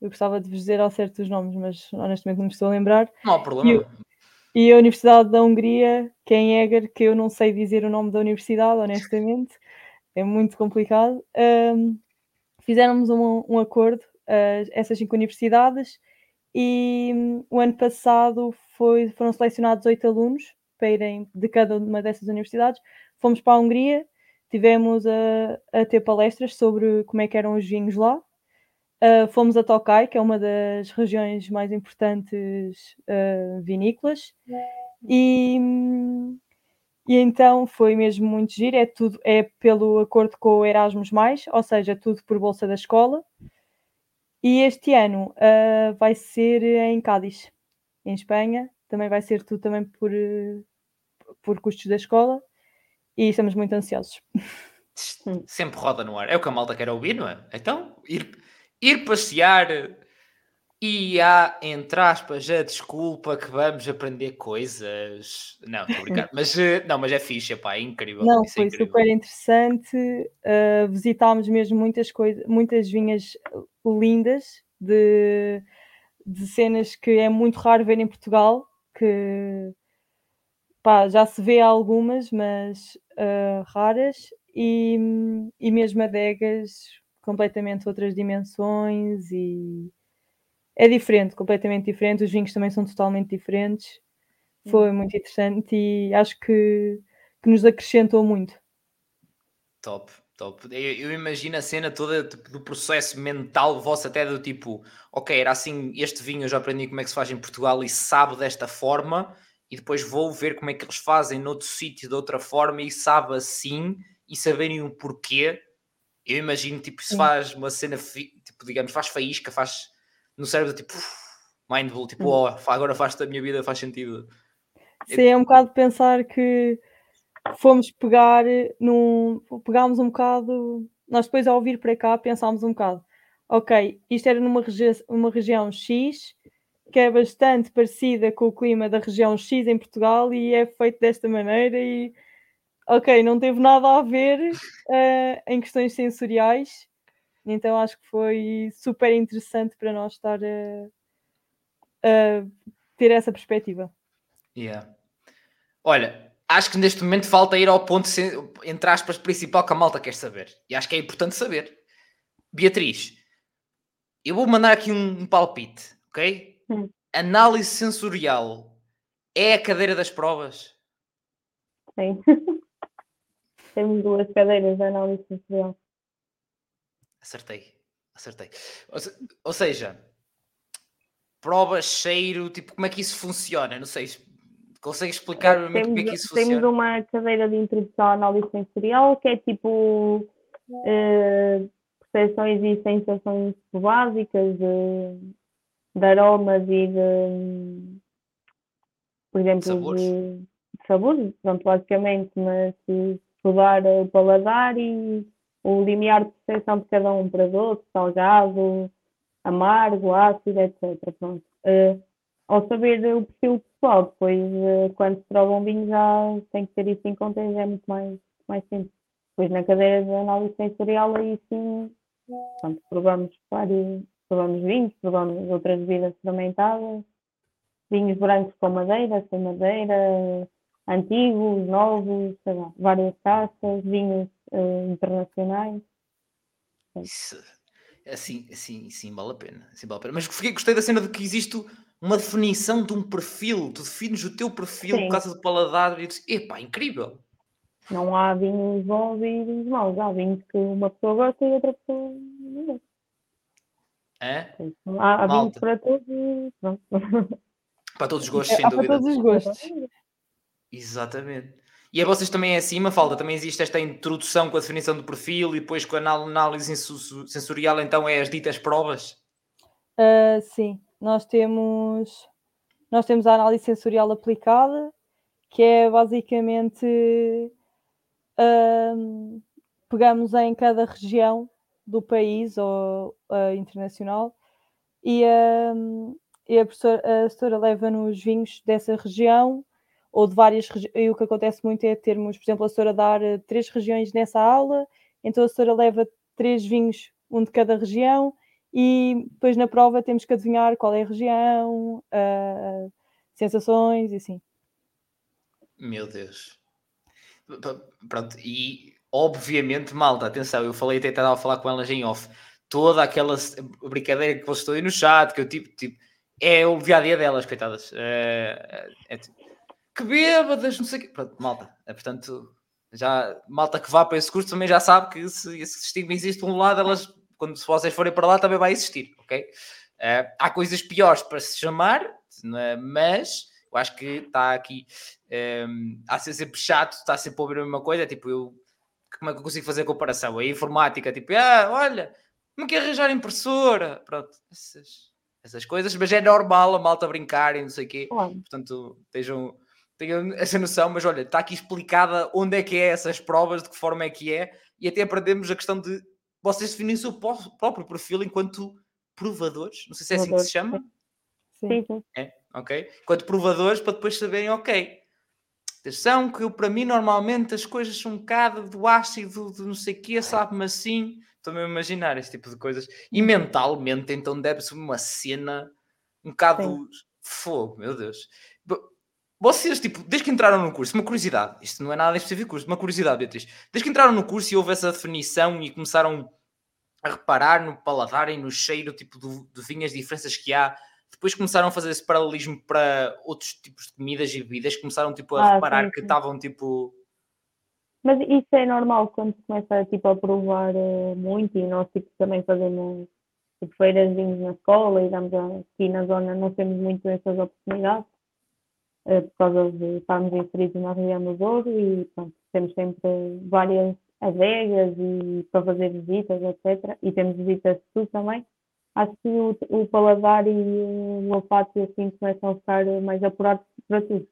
Eu gostava de vos dizer ao certo os nomes, mas honestamente não me estou a lembrar. Não há problema. E, a Universidade da Hungria, que é em Eger, que eu não sei dizer o nome da universidade, honestamente. É muito complicado. Um, fizemos um, um acordo, uh, essas cinco universidades, e um, o ano passado foi, foram selecionados oito alunos para irem de cada uma dessas universidades. Fomos para a Hungria, tivemos a, a ter palestras sobre como é que eram os vinhos lá. Uh, fomos a Tokai, que é uma das regiões mais importantes uh, vinícolas, e, e então foi mesmo muito giro. É tudo é pelo acordo com o Erasmus, ou seja, tudo por bolsa da escola. E este ano uh, vai ser em Cádiz, em Espanha. Também vai ser tudo também por, por custos da escola. E estamos muito ansiosos. (laughs) Sempre roda no ar. É o que a malta quer ouvir, não é? Então, ir, ir passear e há, entre aspas, a desculpa que vamos aprender coisas. Não, mas, eh, não, mas é fixe, pá, é incrível. Não, é foi incrível. super interessante. Uh, visitámos mesmo muitas coisas, muitas vinhas lindas de, de cenas que é muito raro ver em Portugal, que pá, já se vê algumas, mas uh, raras, e, e mesmo adegas completamente outras dimensões e é diferente, completamente diferente. Os vinhos também são totalmente diferentes. Foi muito interessante e acho que, que nos acrescentou muito. Top, top. Eu, eu, imagino a cena toda tipo, do processo mental vosso, até do tipo, ok, era assim, este vinho eu já aprendi como é que se faz em Portugal e sabe desta forma, e depois vou ver como é que eles fazem noutro sítio de outra forma e sabe assim, e saberem o porquê. Eu imagino, tipo, se faz uma cena, tipo, digamos, faz faísca, faz no cérebro, tipo, mindful, tipo, oh, agora faz da minha vida, faz sentido. Sim, é um bocado pensar que fomos pegar num. pegámos um bocado. Nós depois ao vir para cá pensámos um bocado, ok, isto era numa regi uma região X que é bastante parecida com o clima da região X em Portugal e é feito desta maneira e ok, não teve nada a ver uh, em questões sensoriais então acho que foi super interessante para nós estar a, a ter essa perspectiva. Yeah. Olha, acho que neste momento falta ir ao ponto, entre aspas, principal que a malta quer saber. E acho que é importante saber. Beatriz, eu vou mandar aqui um, um palpite, ok? Hum. Análise sensorial é a cadeira das provas? Sim. Temos duas cadeiras de análise sensorial. Acertei, acertei. Ou, seja, prova, cheiro, tipo, como é que isso funciona? Não sei, consegue explicar temos, como é que isso funciona? Temos uma cadeira de introdução à análise sensorial que é tipo uh, percepções e sensações básicas de, de aromas e de, por exemplo, sabores. de, de sabores, pronto, basicamente, mas estudar o paladar e o limiar de percepção de cada um para doce, salgado, amargo, ácido, etc. Pronto. Uh, ao saber o perfil pessoal, depois uh, quando se prova um vinho já tem que ter isso em conta e é muito mais, mais simples. Depois na cadeira de análise sensorial aí sim pronto, provamos vários, provamos vinhos, provamos outras bebidas fermentadas, vinhos brancos com madeira, sem madeira, antigos, novos, sei lá, várias taças, vinhos uh, internacionais. Isso, assim, assim, sim, vale a pena. Assim, vale a pena. Mas fiquei, gostei da cena de que existe uma definição de um perfil, tu defines o teu perfil sim. por causa do paladar e dizes, epá, incrível. Não há vinhos bons e vinhos maus, há vinhos que uma pessoa gosta e outra pessoa não gosta. É? Há, há vinhos para todos e pronto. Para todos os (laughs) gostos, é, sem dúvida. Para todos os gostos. Exatamente. E a vocês também é assim, falta também existe esta introdução com a definição do perfil e depois com a análise sensorial, então é as ditas provas? Uh, sim, nós temos nós temos a análise sensorial aplicada, que é basicamente uh, pegamos em cada região do país ou uh, internacional e, e a, professora, a professora leva-nos vinhos dessa região ou de várias regiões. E o que acontece muito é termos, por exemplo, a professora dar uh, três regiões nessa aula, então a professora leva três vinhos, um de cada região, e depois na prova temos que adivinhar qual é a região, uh, sensações e assim. Meu Deus. Pronto, e obviamente, malta, atenção, eu falei até estava a falar com elas em off, toda aquela brincadeira que vocês estão aí no chat, que eu tipo, tipo é o dia a dia delas, coitadas. É, é, é, que bêbadas, não sei o quê. Pronto, malta, é, portanto, já, malta que vá para esse curso também já sabe que se esse estigma existe de um lado, elas, quando se vocês forem para lá, também vai existir, ok? É, há coisas piores para se chamar, é? mas eu acho que está aqui, um, há ser sempre chato, está sempre a ouvir a mesma coisa, tipo, eu como é que eu consigo fazer a comparação? A informática, tipo, ah, olha, como que arranjar impressora? Pronto, essas, essas coisas, mas é normal a malta brincar e não sei o quê. Portanto, estejam, tenham essa noção, mas olha, está aqui explicada onde é que é essas provas, de que forma é que é, e até aprendemos a questão de vocês definirem o seu próprio perfil enquanto provadores, não sei se é assim que se chama. Sim, sim. É, ok? Enquanto provadores, para depois saberem, ok, Atenção que eu, para mim, normalmente as coisas são um bocado do ácido, de não sei o quê, sabe-me assim. Estou-me a imaginar esse tipo de coisas. E uhum. mentalmente, então, deve-se uma cena um bocado fogo, meu Deus. Vocês, tipo, desde que entraram no curso, uma curiosidade, isto não é nada específico curso, uma curiosidade, Beatriz. Desde que entraram no curso e houve essa definição e começaram a reparar no paladar e no cheiro, tipo, de, de vinhas, diferenças que há, depois começaram a fazer esse paralelismo para outros tipos de comidas e bebidas, começaram tipo a ah, reparar sim, sim. que estavam tipo. Mas isso é normal quando se começa tipo, a provar uh, muito e nós tipo, também fazemos tipo, feiras na escola e damos aqui na zona não temos muito essas oportunidades por causa de estarmos inseridos na região do Douro e pronto, temos sempre várias adegas e para fazer visitas, etc. E temos visitas de tudo também acho que o, o paladar e o olfato assim começam a ficar mais apurados para tudo.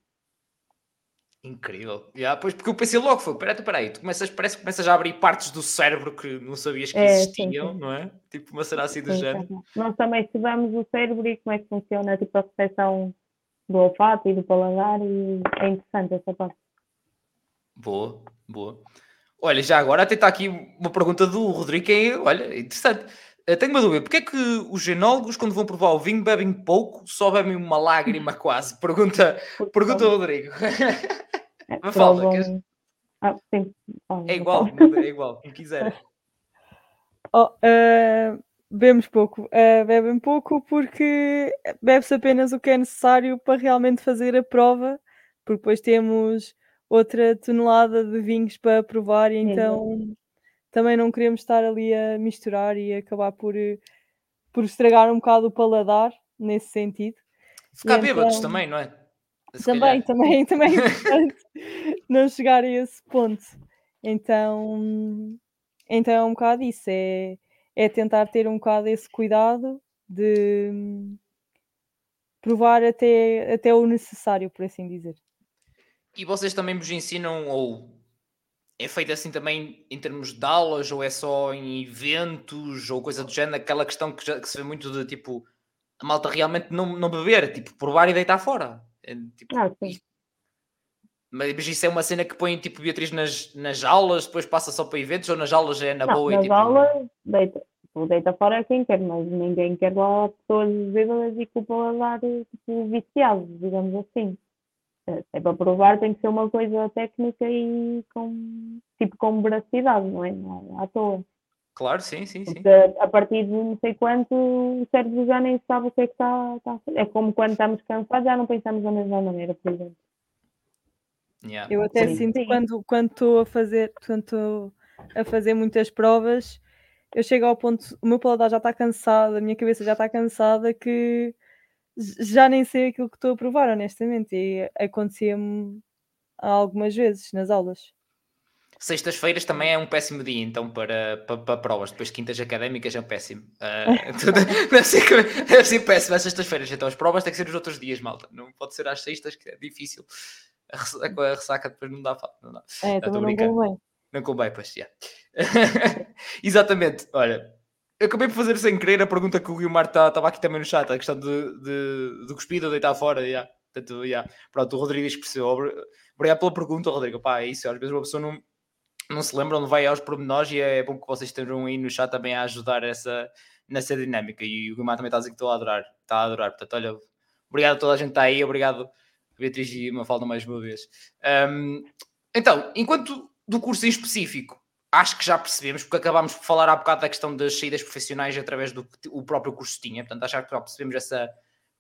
Incrível. Yeah, pois, porque eu pensei logo, foi, peraí, peraí, tu começas, parece que começas a abrir partes do cérebro que não sabias que é, existiam, sim, sim. não é? Tipo uma cena assim do sim, género. Nós também estudamos o cérebro e como é que funciona tipo, a recepção do olfato e do paladar e é interessante essa parte. Boa, boa. Olha, já agora até está aqui uma pergunta do Rodrigo, que é, olha, interessante. Eh, tenho uma dúvida, porque é que os genólogos, quando vão provar o vinho, bebem pouco, só bebem uma lágrima (laughs) quase? Pergunta, pergunta ao Rodrigo. É, (laughs) fala, que... ah, sim. é igual, é igual, como quiser. (laughs) Oh, uh, bebemos pouco. Uh, bebem pouco porque bebe-se apenas o que é necessário para realmente fazer a prova, porque depois temos outra tonelada de vinhos para provar, e então também não queremos estar ali a misturar e acabar por, por estragar um bocado o paladar nesse sentido. Ficar bêbados então, também, não é? Se também, calhar. também, (laughs) também é importante não chegar a esse ponto. Então, então é um bocado isso, é, é tentar ter um bocado esse cuidado de provar até, até o necessário, por assim dizer. E vocês também vos ensinam, ou é feito assim também em termos de aulas ou é só em eventos ou coisa do género? Aquela questão que, já, que se vê muito de tipo a malta realmente não, não beber, tipo provar e deitar fora. É, tipo, ah, mas isso é uma cena que põe tipo Beatriz nas, nas aulas, depois passa só para eventos ou nas aulas é na não, boa? Nas e, tipo... aulas deita, deita fora quem quer, mas ninguém quer lá pessoas bêbadas e com o paladar tipo, viciados, digamos assim é para provar tem que ser uma coisa técnica e com tipo com veracidade, não é? Não é à toa. Claro, sim, sim, Porque sim. A partir de não sei quanto o cérebro já nem sabe o que é que está, está a fazer. É como quando estamos cansados, já não pensamos da mesma maneira, por exemplo. Yeah. Eu até sim, sinto quando quando estou a fazer, quando a fazer muitas provas, eu chego ao ponto, o meu paladar já está cansado, a minha cabeça já está cansada que já nem sei aquilo que estou a provar, honestamente. E acontecia-me algumas vezes nas aulas. Sextas-feiras também é um péssimo dia, então, para, para, para provas. Depois de quintas académicas é um péssimo. (laughs) (laughs) Uh, deve, ser, deve ser péssimo às sextas-feiras. Então, as provas têm que ser os outros dias, malta. Não pode ser às sextas, que é difícil. A, a ressaca depois não dá. Não dá. É, também não bem. Não convém, pois, yeah. (laughs) Exatamente, olha, eu acabei por fazer sem querer a pergunta que o Guilmar estava tá, aqui também no chat, a questão de, de, de cuspir ou deitar fora, yeah. Portanto, yeah. Pronto, o Rodrigo percebeu. Obrigado pela pergunta, Rodrigo. Pá, é isso, às vezes uma pessoa não, não se lembra, não vai aos pormenores e é bom que vocês estejam aí no chat também a ajudar essa, nessa dinâmica. E o Guilmar também está a dizer que estou a adorar, está a adorar. Portanto, olha, obrigado a toda a gente que está aí, obrigado Beatriz e Mafalda mais uma vez. Um, então, enquanto do curso em específico, acho que já percebemos, porque acabámos por falar há bocado da questão das saídas profissionais através do que o próprio curso tinha, portanto, acho que já percebemos essa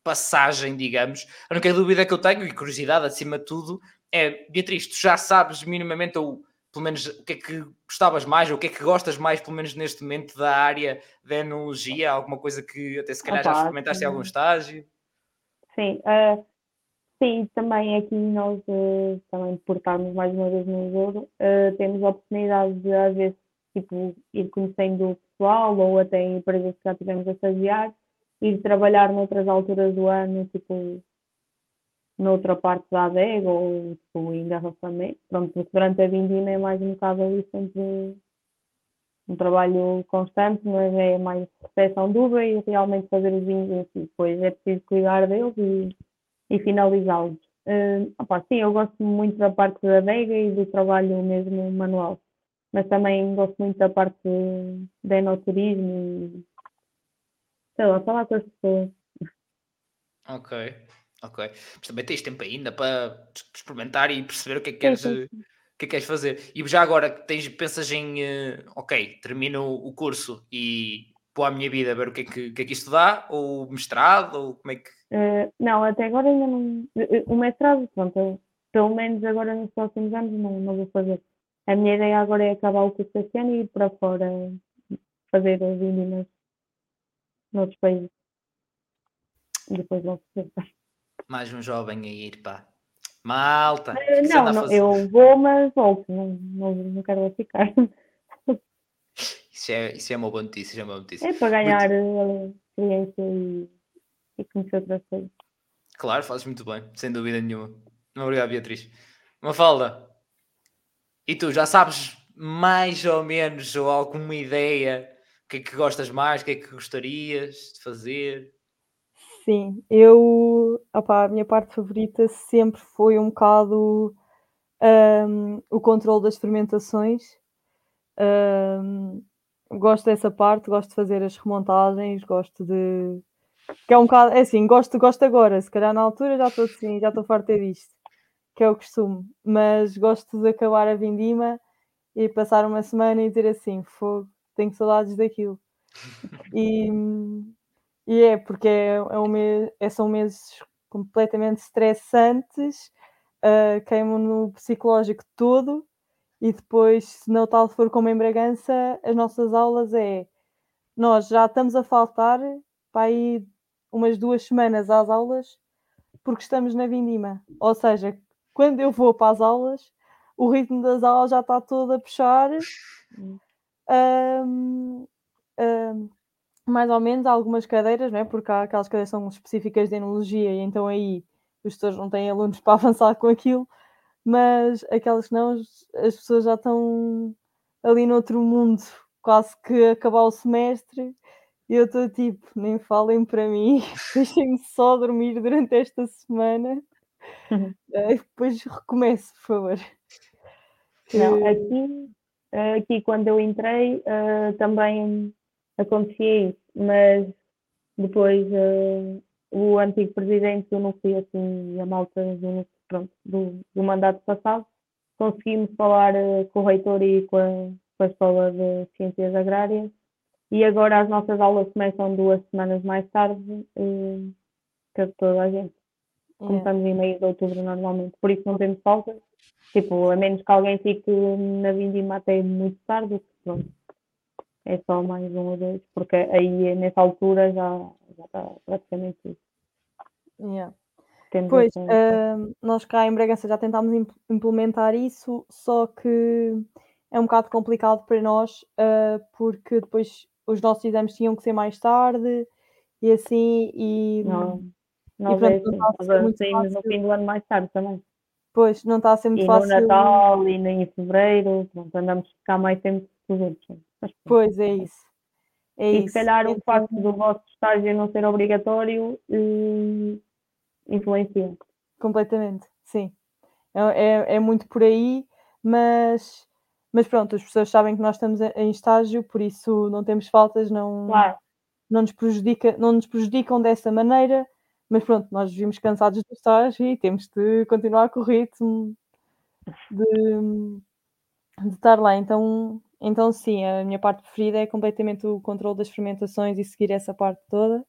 passagem, digamos. A única dúvida que eu tenho, e curiosidade acima de tudo, é, Beatriz, tu já sabes minimamente, ou pelo menos o que é que gostavas mais, ou o que é que gostas mais, pelo menos neste momento, da área da enologia? Alguma coisa que até se calhar Opa, já experimentaste em algum estágio? Sim, uh, sim, também aqui nós, uh, também por estarmos mais uma vez no Douro, uh, temos a oportunidade de às vezes tipo, ir conhecendo o pessoal ou até em empresas que já tivemos a estagiar, ir trabalhar noutras alturas do ano, tipo noutra parte da adega ou tipo, em engarrafamento. Pronto, porque durante a vindima é mais um bocado ali sempre um trabalho constante, mas é mais recepção de e realmente fazer os vinhos em. Depois é preciso cuidar deles e, e finalizá-los. Uh, opa, sim, eu gosto muito da parte da adega e do trabalho mesmo manual, mas também gosto muito da parte do enoturismo e sei lá, falar com as pessoas. Ok. Ok. Mas também tens tempo ainda para experimentar e perceber o que é que queres, o que é que queres fazer. E já agora tens, pensas em uh, ok, termino o curso e pôr a minha vida ver o que é que, que, é que isto dá, ou mestrado, ou como é que. Uh, não, até agora ainda não. Eh, o mestrado, pronto, pelo menos agora nos próximos anos não, não vou fazer. A minha ideia agora é acabar o curso este ano e ir para fora fazer as vindimas noutros países. Depois logo se mais um jovem a ir, pá. Malta! Uh, não, não eu vou, mas volto, não, não, não quero ficar. Isso é, isso é uma boa notícia, é uma boa notícia. É para ganhar muito... Eh, experiência e, e conhecer outras coisas. Claro, fazes muito bem, sem dúvida nenhuma. Obrigado, Beatriz. Mafalda, e tu já sabes mais ou menos ou alguma ideia o que é que gostas mais, o que é que gostarias de fazer? Sim, eu, opá, a minha parte favorita sempre foi um bocado um, o controle das fermentações. Um, gosto dessa parte, gosto de fazer as remontagens, gosto de. Que é um bocado, é assim, gosto, gosto agora, se calhar na altura já estou assim, já estou farta disto, que é o costume, mas gosto de acabar a vindima e passar uma semana e dizer assim, fogo, tenho saudades daquilo. E, e é, porque é, é um mês, é, são meses completamente estressantes, uh, queimam no psicológico todo, e depois, se não tal for como em Bragança, as nossas aulas é nós já estamos a faltar para ir umas duas semanas às aulas porque estamos na vindima. Ou seja, quando eu vou para as aulas, o ritmo das aulas já está todo a puxar. Um, um, mais ou menos algumas cadeiras, não é? porque há aquelas cadeiras são específicas de enologia e então aí os tutores não têm alunos (laughs) para avançar com aquilo, mas aquelas que não, as pessoas já estão ali no outro mundo, quase que acabar o semestre, e eu estou tipo, nem falem para mim, (laughs) deixem-me só dormir durante esta semana, uhum. uh, depois recomeço, por favor. Não, aqui, aqui quando eu entrei, uh, também acontecia isso, mas depois uh, o antigo presidente do núcleo assim, a malta do, pronto, do, do mandato passado, conseguimos falar com o reitor e com a, com a Escola de Ciências Agrárias e agora as nossas aulas começam duas semanas mais tarde uh, que toda a gente. Começamos em meio de outubro normalmente, por isso não temos falta. Tipo, a menos que alguém fique na vindima até muito tarde, pronto é só mais um ou dois, porque aí nessa altura já, já está praticamente tudo. Yeah. Pois, uh, nós cá em Bragança já tentámos imp implementar isso, só que é um bocado complicado para nós, uh, porque depois os nossos exames tinham que ser mais tarde e assim, e. Não, nós, e, pronto, é assim, nós saímos no fim do ano mais tarde também. Pois, não está a ser muito e fácil. no Natal e nem em Fevereiro, pronto, andamos a ficar mais tempo que os outros. Mas, pronto. Pois, é isso. É e isso. se calhar o Então, facto do vosso estágio não ser obrigatório eh, influencia. Completamente, sim. É, é, é muito por aí, mas, mas pronto, as pessoas sabem que nós estamos em estágio, por isso não temos faltas, não, Claro, não, nos prejudica, não nos prejudicam dessa maneira, mas pronto, nós vimos cansados do estágio e temos de continuar com o ritmo de, de estar lá. Então, então, sim, a minha parte preferida é completamente o controle das fermentações e seguir essa parte toda.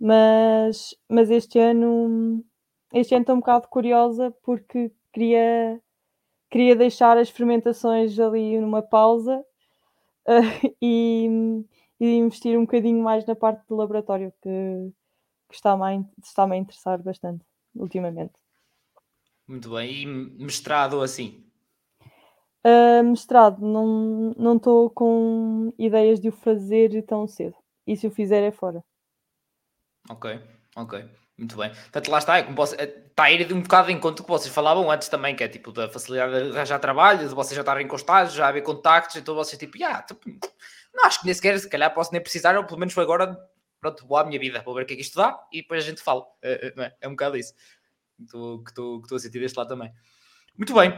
Mas, mas este ano, este ano estou um bocado curiosa porque queria, queria deixar as fermentações ali numa pausa (laughs) eh, e, e investir um bocadinho mais na parte do laboratório, que, que está-me a, está-me a interessar bastante ultimamente. Muito bem. E mestrado assim? Uh, mestrado, não não estou com ideias de o fazer tão cedo. E se o fizer é fora. Ok, ok. Muito bem. Portanto, lá está, é como posso, está a ir um bocado de encontro que vocês falavam antes também, que é tipo da facilidade de arranjar trabalho, de vocês já estarem encostados, já haver contactos, então vocês tipo, "Ya, tipo, não acho que nem sequer, se calhar posso nem precisar, ou pelo menos foi agora, pronto, vou à minha vida, vou ver o que é que isto dá e depois a gente fala. É, é, é? É um bocado isso estou- que estou que estou a sentir deste lado também. Muito bem.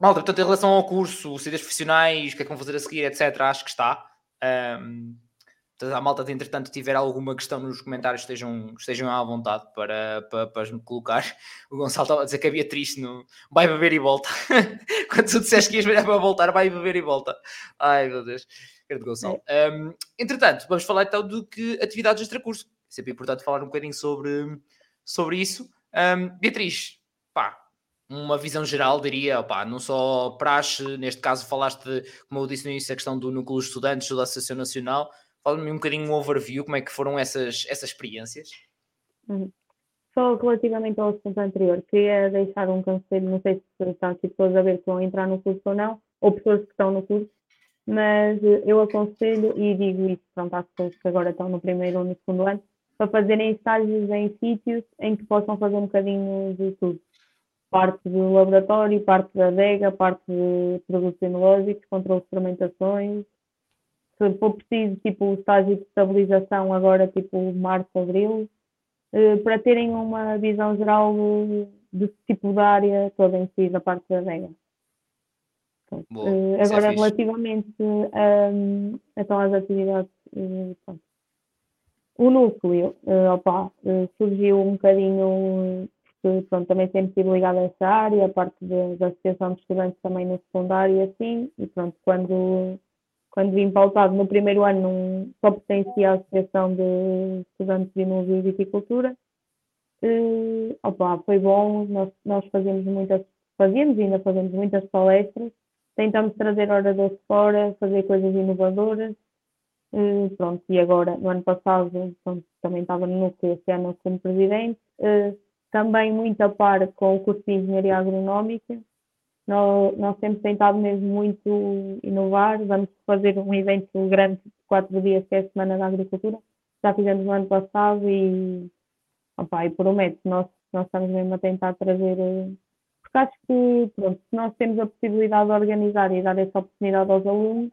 Malta, portanto, em relação ao curso, saídas profissionais, o que é que vão fazer a seguir, etc., acho que está. Portanto, a malta, entretanto, tiver alguma questão nos comentários, estejam, estejam à vontade para, para, para me colocar. O Gonçalo estava a dizer que havia triste no vai beber e volta. (laughs) Quando tu disseste que ias ver para voltar, vai beber e volta. Ai meu Deus, querido Gonçalo. Um, entretanto, vamos falar então do que atividades extracurso. É sempre importante falar um bocadinho sobre, sobre isso. Um, Beatriz, pá, uma visão geral, diria, opá, não só praxe, neste caso falaste, de, como eu disse no início, a questão do núcleo de estudantes da Associação Nacional. Fala-me um bocadinho um overview, como é que foram essas, essas experiências? Só relativamente ao assunto anterior, queria deixar um conselho, não sei se estão aqui pessoas a ver que vão entrar no curso ou não, ou pessoas que estão no curso, mas eh, eu aconselho e digo isso pronto, às pessoas que agora estão no primeiro ou no segundo ano, para fazerem estágios em sítios em que possam fazer um bocadinho de tudo. Parte do laboratório, parte da adega, parte de produtos enológicos, controle de fermentações. Se for preciso, tipo, o estágio de estabilização agora, tipo, março, abril, eh, para terem uma visão geral de tipo da área toda em si, da parte da adega. Boa, Eh, é agora, fixe. relativamente então às atividades, eh, pronto. o núcleo opa, surgiu um bocadinho, porque pronto, também sempre estive ligada a essa área, a parte da Associação de Estudantes também no secundário e assim, e pronto, quando, quando vim pautado no primeiro ano, não, só pertencia à Associação de Estudantes de Enologia e Viticultura. Eh, opa, foi bom, nós, nós fazíamos muitas, fazíamos e ainda fazemos muitas palestras, tentamos trazer oradores fora, fazer coisas inovadoras. Eh, pronto, e agora, no ano passado, pronto, também estava no núcleo, este ano como presidente. Eh, também muito a par com o curso de Engenharia Agronómica. Nós, nós temos tentado mesmo muito inovar. Vamos fazer um evento grande de quatro dias, que é a Semana da Agricultura. Já fizemos no ano passado e, opa, e promete, nós, nós estamos mesmo a tentar trazer eh, porque acho que, pronto, se nós temos a possibilidade de organizar e dar essa oportunidade aos alunos,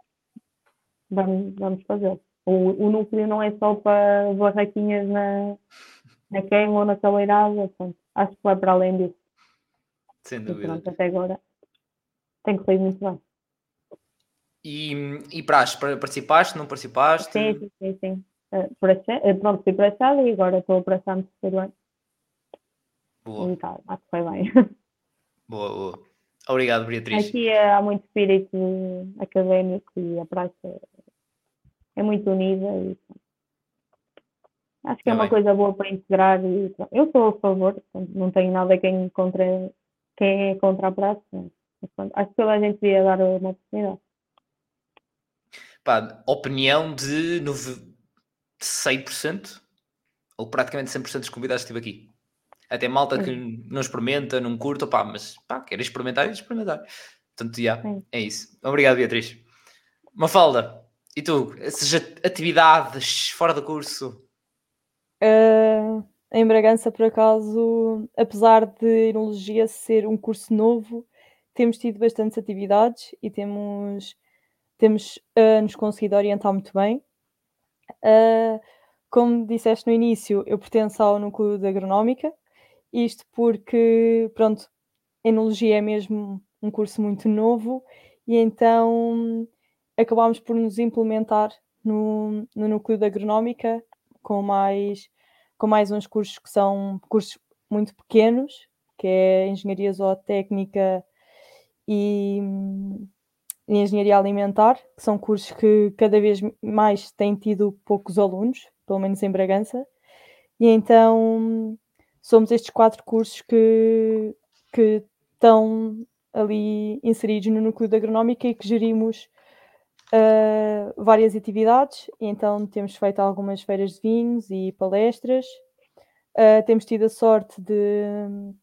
vamos, vamos fazê-lo. O, o núcleo não é só para barraquinhas na, na queima ou na caleirada, acho que vai para além disso. Sem E dúvida. pronto, até agora tem corrido muito bem. E, e praxe, pa- participaste, não participaste? Sim, sim, sim. sim. Eh, por acha- eh, pronto, fui para a sala e agora estou para a no terceiro ano. Boa, E tal, acho que foi bem. boa, boa. Obrigado, Beatriz. Aqui é- há muito espírito académico e a praça é, muito unida e acho que é Tá uma bem. coisa boa para integrar e eu sou a favor, não tenho nada quem, contra, quem é contra a praça, mas, pronto, acho que toda a gente devia dar uma oportunidade. Pá, opinião de nove- 100% ou praticamente 100% dos convidados que estive aqui. Até malta que não experimenta, não curta, pá, mas pá, quer experimentar e experimentar. Portanto, já, Sim. é isso. Obrigado, Beatriz. Mafalda, e tu? Essas at- atividades fora do curso? Ah, em Bragança, por acaso, apesar de Enologia ser um curso novo, temos tido bastantes atividades e temos, temos uh, nos conseguido orientar muito bem. Uh, como disseste no início, eu pertenço ao núcleo de agronómica, isto porque, pronto, enologia é mesmo um curso muito novo e então acabámos por nos implementar no, no núcleo da agronómica com mais, com mais uns cursos que são cursos muito pequenos, que é engenharia zootécnica e, e engenharia alimentar, que são cursos que cada vez mais têm tido poucos alunos, pelo menos em Bragança, e então somos estes quatro cursos que, que estão ali inseridos no núcleo da agronómica e que gerimos uh, várias atividades. E então temos feito algumas feiras de vinhos e palestras. Uh, temos tido a sorte de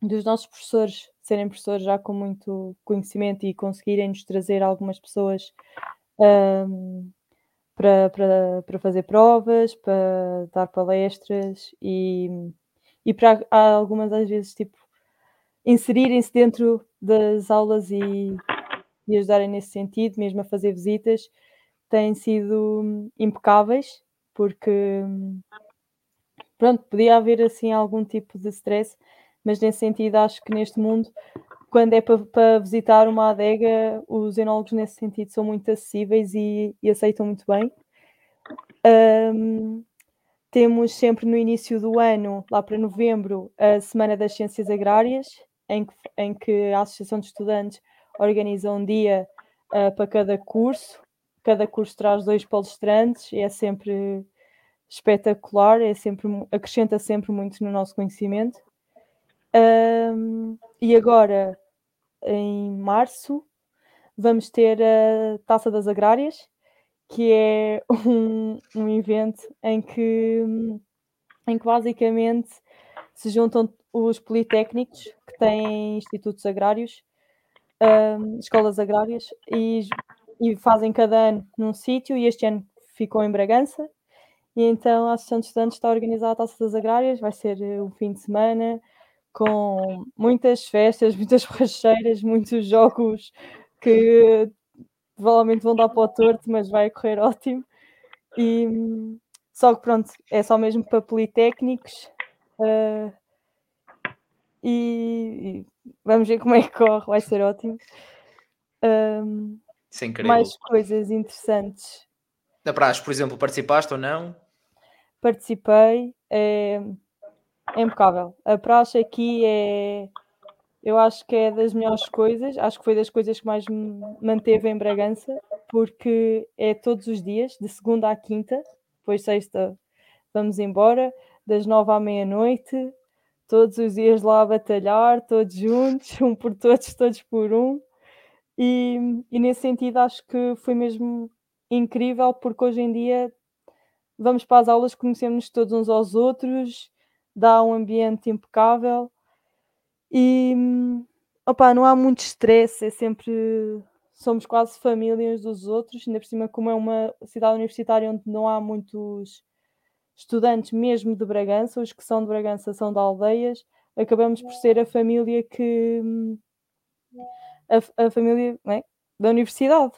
dos nossos professores serem professores já com muito conhecimento e conseguirem nos trazer algumas pessoas um, para, para, para fazer provas, para dar palestras e, e para algumas às vezes tipo inserirem-se dentro das aulas e, e ajudarem nesse sentido, mesmo a fazer visitas, têm sido impecáveis, porque pronto, podia haver assim algum tipo de stress, mas nesse sentido acho que neste mundo, quando é para, visitar uma adega, os enólogos nesse sentido são muito acessíveis e, e aceitam muito bem. Um, temos sempre no início do ano, lá para novembro, a Semana das Ciências Agrárias, em que, em que a Associação de Estudantes organiza um dia uh, para cada curso. Cada curso traz dois palestrantes e é sempre espetacular, é sempre, acrescenta sempre muito no nosso conhecimento. Um, e agora, em março, vamos ter a Taça das Agrárias, que é (laughs) um, um evento em que, em que basicamente se juntam os politécnicos que têm institutos agrários, um, escolas agrárias, e, e fazem cada ano num sítio, e este ano ficou em Bragança. E então a Associação de Estudantes está a organizar a Taça das Agrárias, vai ser eh, um fim de semana com muitas festas, muitas (laughs) borracheiras, muitos jogos que provavelmente vão dar para o torto, mas vai correr ótimo. E, só que pronto, é só mesmo para politécnicos. Uh, e, e, vamos ver como é que corre, vai ser ótimo. Um, mais coisas interessantes. Na praxe, por exemplo, participaste ou não? Participei, é, é impecável. A praxe aqui é eu acho que é das melhores coisas, acho que foi das coisas que mais me manteve em Bragança, porque é todos os dias, de segunda à quinta, depois sexta vamos embora, das nove à meia-noite, todos os dias lá a batalhar, todos juntos, (laughs) um por todos, todos por um. E, e nesse sentido acho que foi mesmo incrível, porque hoje em dia vamos para as aulas, conhecemos todos uns aos outros, dá um ambiente impecável e opa, não há muito estresse, é sempre somos quase família uns dos outros, ainda por cima, como é uma cidade universitária onde não há muitos estudantes mesmo de Bragança, os que são de Bragança são de aldeias, acabamos por ser a família que a, a família é? da universidade.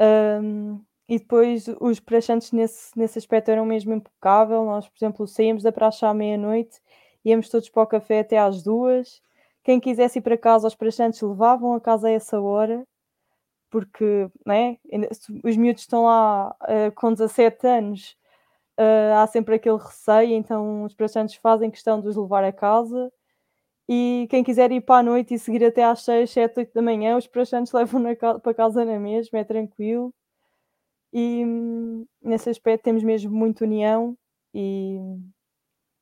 Um, e depois os praxantes nesse, nesse aspecto eram mesmo impecável. Nós, por exemplo, saímos da praça à meia-noite íamos todos para o café até às duas. Quem quisesse ir para casa, os praxantes levavam a casa a essa hora, porque né, os miúdos estão lá uh, com 17 anos, uh, há sempre aquele receio, então os praxantes fazem questão de os levar a casa. E quem quiser ir para a noite e seguir até às 6, 7, 8 da manhã, os praxantes (laughs) levam para casa na mesma, é tranquilo. E nesse aspecto temos mesmo muita união e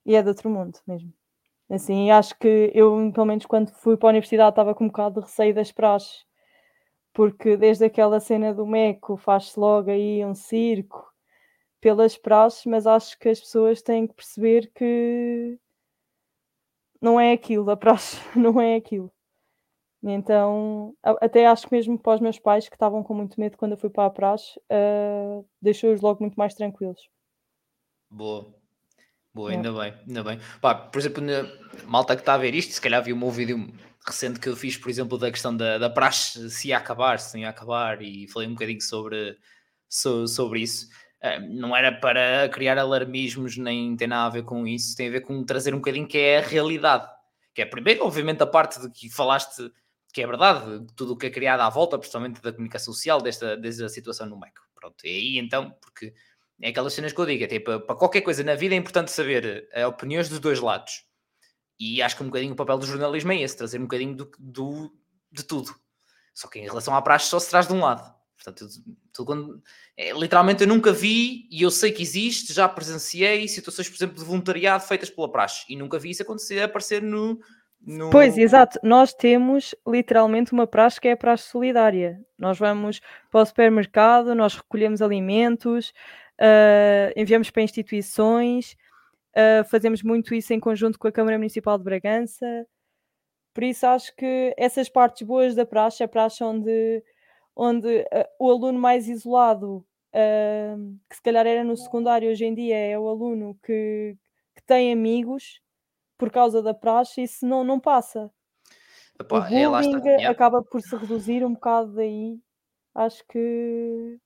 e é de outro mundo mesmo. Assim, acho que eu, pelo menos quando fui para a universidade, estava com um bocado de receio das praxes, porque desde aquela cena do Meco faz-se logo aí um circo pelas praxes, mas acho que as pessoas têm que perceber que não é aquilo, a praxe (laughs) não é aquilo. Então, até acho que mesmo para os meus pais, que estavam com muito medo quando eu fui para a praxe, uh, deixou-os logo muito mais tranquilos. Boa. Boa, ainda bem, ainda bem. Pá, por exemplo, na malta que está a ver isto, se calhar viu o meu vídeo recente que eu fiz, por exemplo, da questão da, da praxe, se ia acabar, se não ia acabar, e falei um bocadinho sobre, so, sobre isso. Uh, não era para criar alarmismos, nem tem nada a ver com isso, tem a ver com trazer um bocadinho que é a realidade. Que é primeiro, obviamente, a parte de que falaste que é verdade, tudo o que é criado à volta, principalmente da comunicação social, desta, desta situação no MEC. Pronto, e aí então, porque é aquelas cenas que eu digo, é tipo, para qualquer coisa na vida é importante saber uh, opiniões dos dois lados. E acho que um bocadinho o papel do jornalismo é esse, trazer um bocadinho do, do, de tudo. Só que em relação à praxe só se traz de um lado. Portanto, tudo quando, é, literalmente eu nunca vi e eu sei que existe, já presenciei situações, por exemplo, de voluntariado feitas pela praxe e nunca vi isso acontecer, aparecer no, no... Pois, exato. Nós temos literalmente uma praxe que é a praxe solidária. Nós vamos para o supermercado, nós recolhemos alimentos, uh, enviamos para instituições, uh, fazemos muito isso em conjunto com a Câmara Municipal de Bragança. Por isso acho que essas partes boas da praxe, a praxe onde, onde uh, o aluno mais isolado, que se calhar era no secundário, hoje em dia é o aluno que, que tem amigos por causa da praxe, isso não, não passa. Epá, o é, bullying acaba por se reduzir um bocado daí. Acho que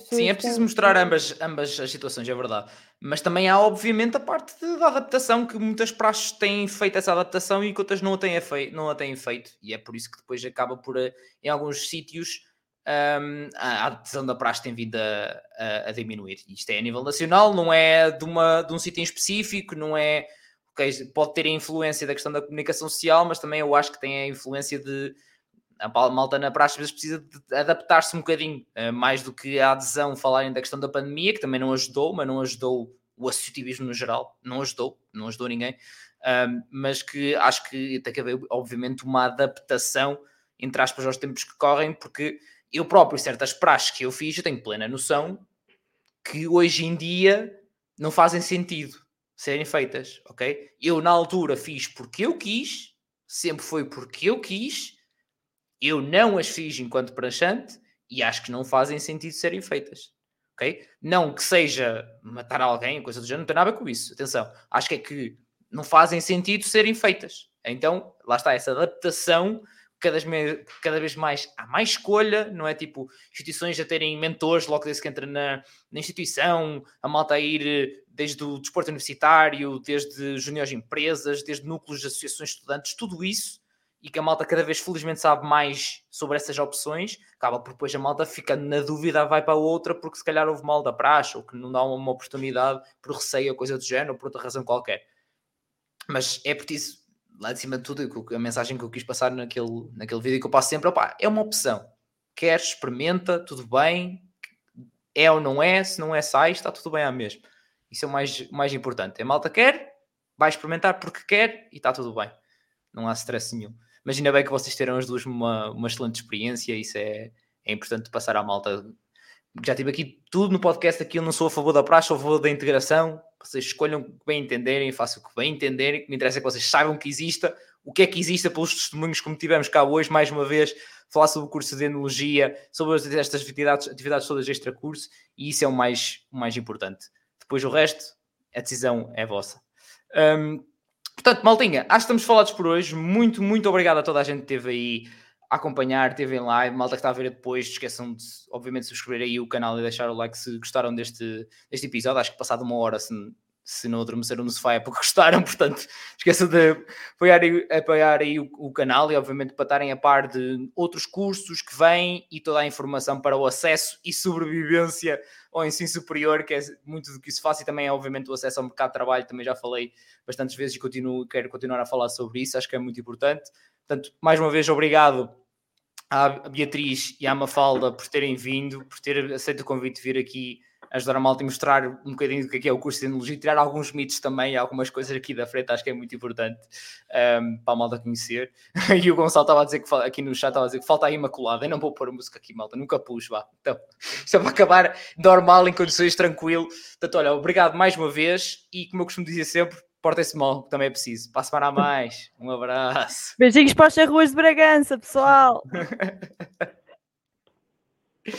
Sim, é preciso mostrar ambas, ambas as situações, é verdade. Mas também há, obviamente, a parte de, da adaptação, que muitas praxes têm feito essa adaptação e que outras não a têm, feito, não a têm feito. E é por isso que depois acaba por, eh, em alguns sítios, um, a adaptação da praxe tem vindo a, a, a, diminuir. Isto é a nível nacional, não é de, uma, de um sítio em específico, não é. Okay, pode ter a influência da questão da comunicação social, mas também eu acho que tem a influência de a malta na praxe às vezes precisa adaptar-se um bocadinho, uh, mais do que a adesão falarem da questão da pandemia, que também não ajudou, mas não ajudou o associativismo no geral, não ajudou, não ajudou ninguém, mas que acho que tem que haver, obviamente, uma adaptação, entre aspas, aos tempos que correm, porque eu próprio, certas praxes que eu fiz, eu tenho plena noção que hoje em dia não fazem sentido serem feitas, ok? Eu na altura fiz porque eu quis, sempre foi porque eu quis, eu não as fiz enquanto pranchante e acho que não fazem sentido serem feitas. Ok? Não que seja matar alguém, coisa do género, não tem nada a ver com isso. Atenção, acho que é que não fazem sentido serem feitas. Então, lá está, essa adaptação cada vez, cada vez mais há mais escolha, não é tipo instituições a terem mentores logo desde que entra na, na instituição, a malta a ir desde o desporto universitário, desde juniores empresas, desde núcleos de associações de estudantes, tudo isso e que a malta cada vez felizmente sabe mais sobre essas opções, acaba por depois a malta ficando na dúvida, vai para outra porque se calhar houve mal da praxe ou que não dá uma oportunidade por receio ou coisa do género ou por outra razão qualquer. Mas é preciso, lá de cima de tudo, a mensagem que eu quis passar naquele, naquele vídeo que eu passo sempre, opa, é uma opção. Quer, experimenta, tudo bem, é ou não é, se não é, sai, está tudo bem à mesma. Isso é o mais, mais importante. A malta quer, vai experimentar porque quer e está tudo bem. Não há stress nenhum. Mas ainda bem que vocês terão as duas uma, uma excelente experiência, isso é, é importante passar à malta. Já tive aqui tudo no podcast, aqui eu não sou a favor da praxe, sou a favor da integração. Vocês escolham o que bem entenderem, façam o que bem entenderem. O que me interessa é que vocês saibam que exista, o que é que exista pelos testemunhos como tivemos cá hoje, mais uma vez, falar sobre o curso de enologia, sobre estas atividades, atividades todas extra-curso, e isso é o mais, o mais importante. Depois o resto, a decisão é vossa. Um, Portanto, maltinha, acho que estamos falados por hoje. Muito, muito obrigado a toda a gente que esteve aí acompanhar, esteve em live. Malta que está a ver depois, esqueçam de, obviamente, subscrever aí o canal e deixar o like se gostaram deste, deste episódio. Acho que passado uma hora, se, se não adormeceram no sofá é porque (laughs) gostaram, portanto, esqueçam de apoiar apoiar aí o, o, canal e, obviamente, para estarem a par de outros cursos que vêm e toda a informação para o acesso e sobrevivência ao ensino superior, que é muito do que isso faz, e também, obviamente, o acesso ao mercado de trabalho, também já falei bastantes vezes e continuo, quero continuar a falar sobre isso, acho que é muito importante. Portanto, mais uma vez, obrigado à Beatriz e à Mafalda por terem vindo, por ter aceito o convite de vir aqui ajudar a malta e mostrar um bocadinho do que é, é o curso de Enologia, tirar alguns mitos também, algumas coisas aqui da frente, acho que é muito importante um, para a malta conhecer. (laughs) e o Gonçalo estava a dizer que aqui no chat estava a dizer que falta a Imaculada, eu não vou pôr música aqui, malta, nunca pus, vá. Então, (laughs) isto é para acabar normal, em condições tranquilo. Portanto, olha, obrigado mais uma vez e como eu costumo dizer sempre, portem-se mal, que também é preciso. Para a semana a mais. Um abraço. Beijinhos para as ruas de Bragança, pessoal. (laughs)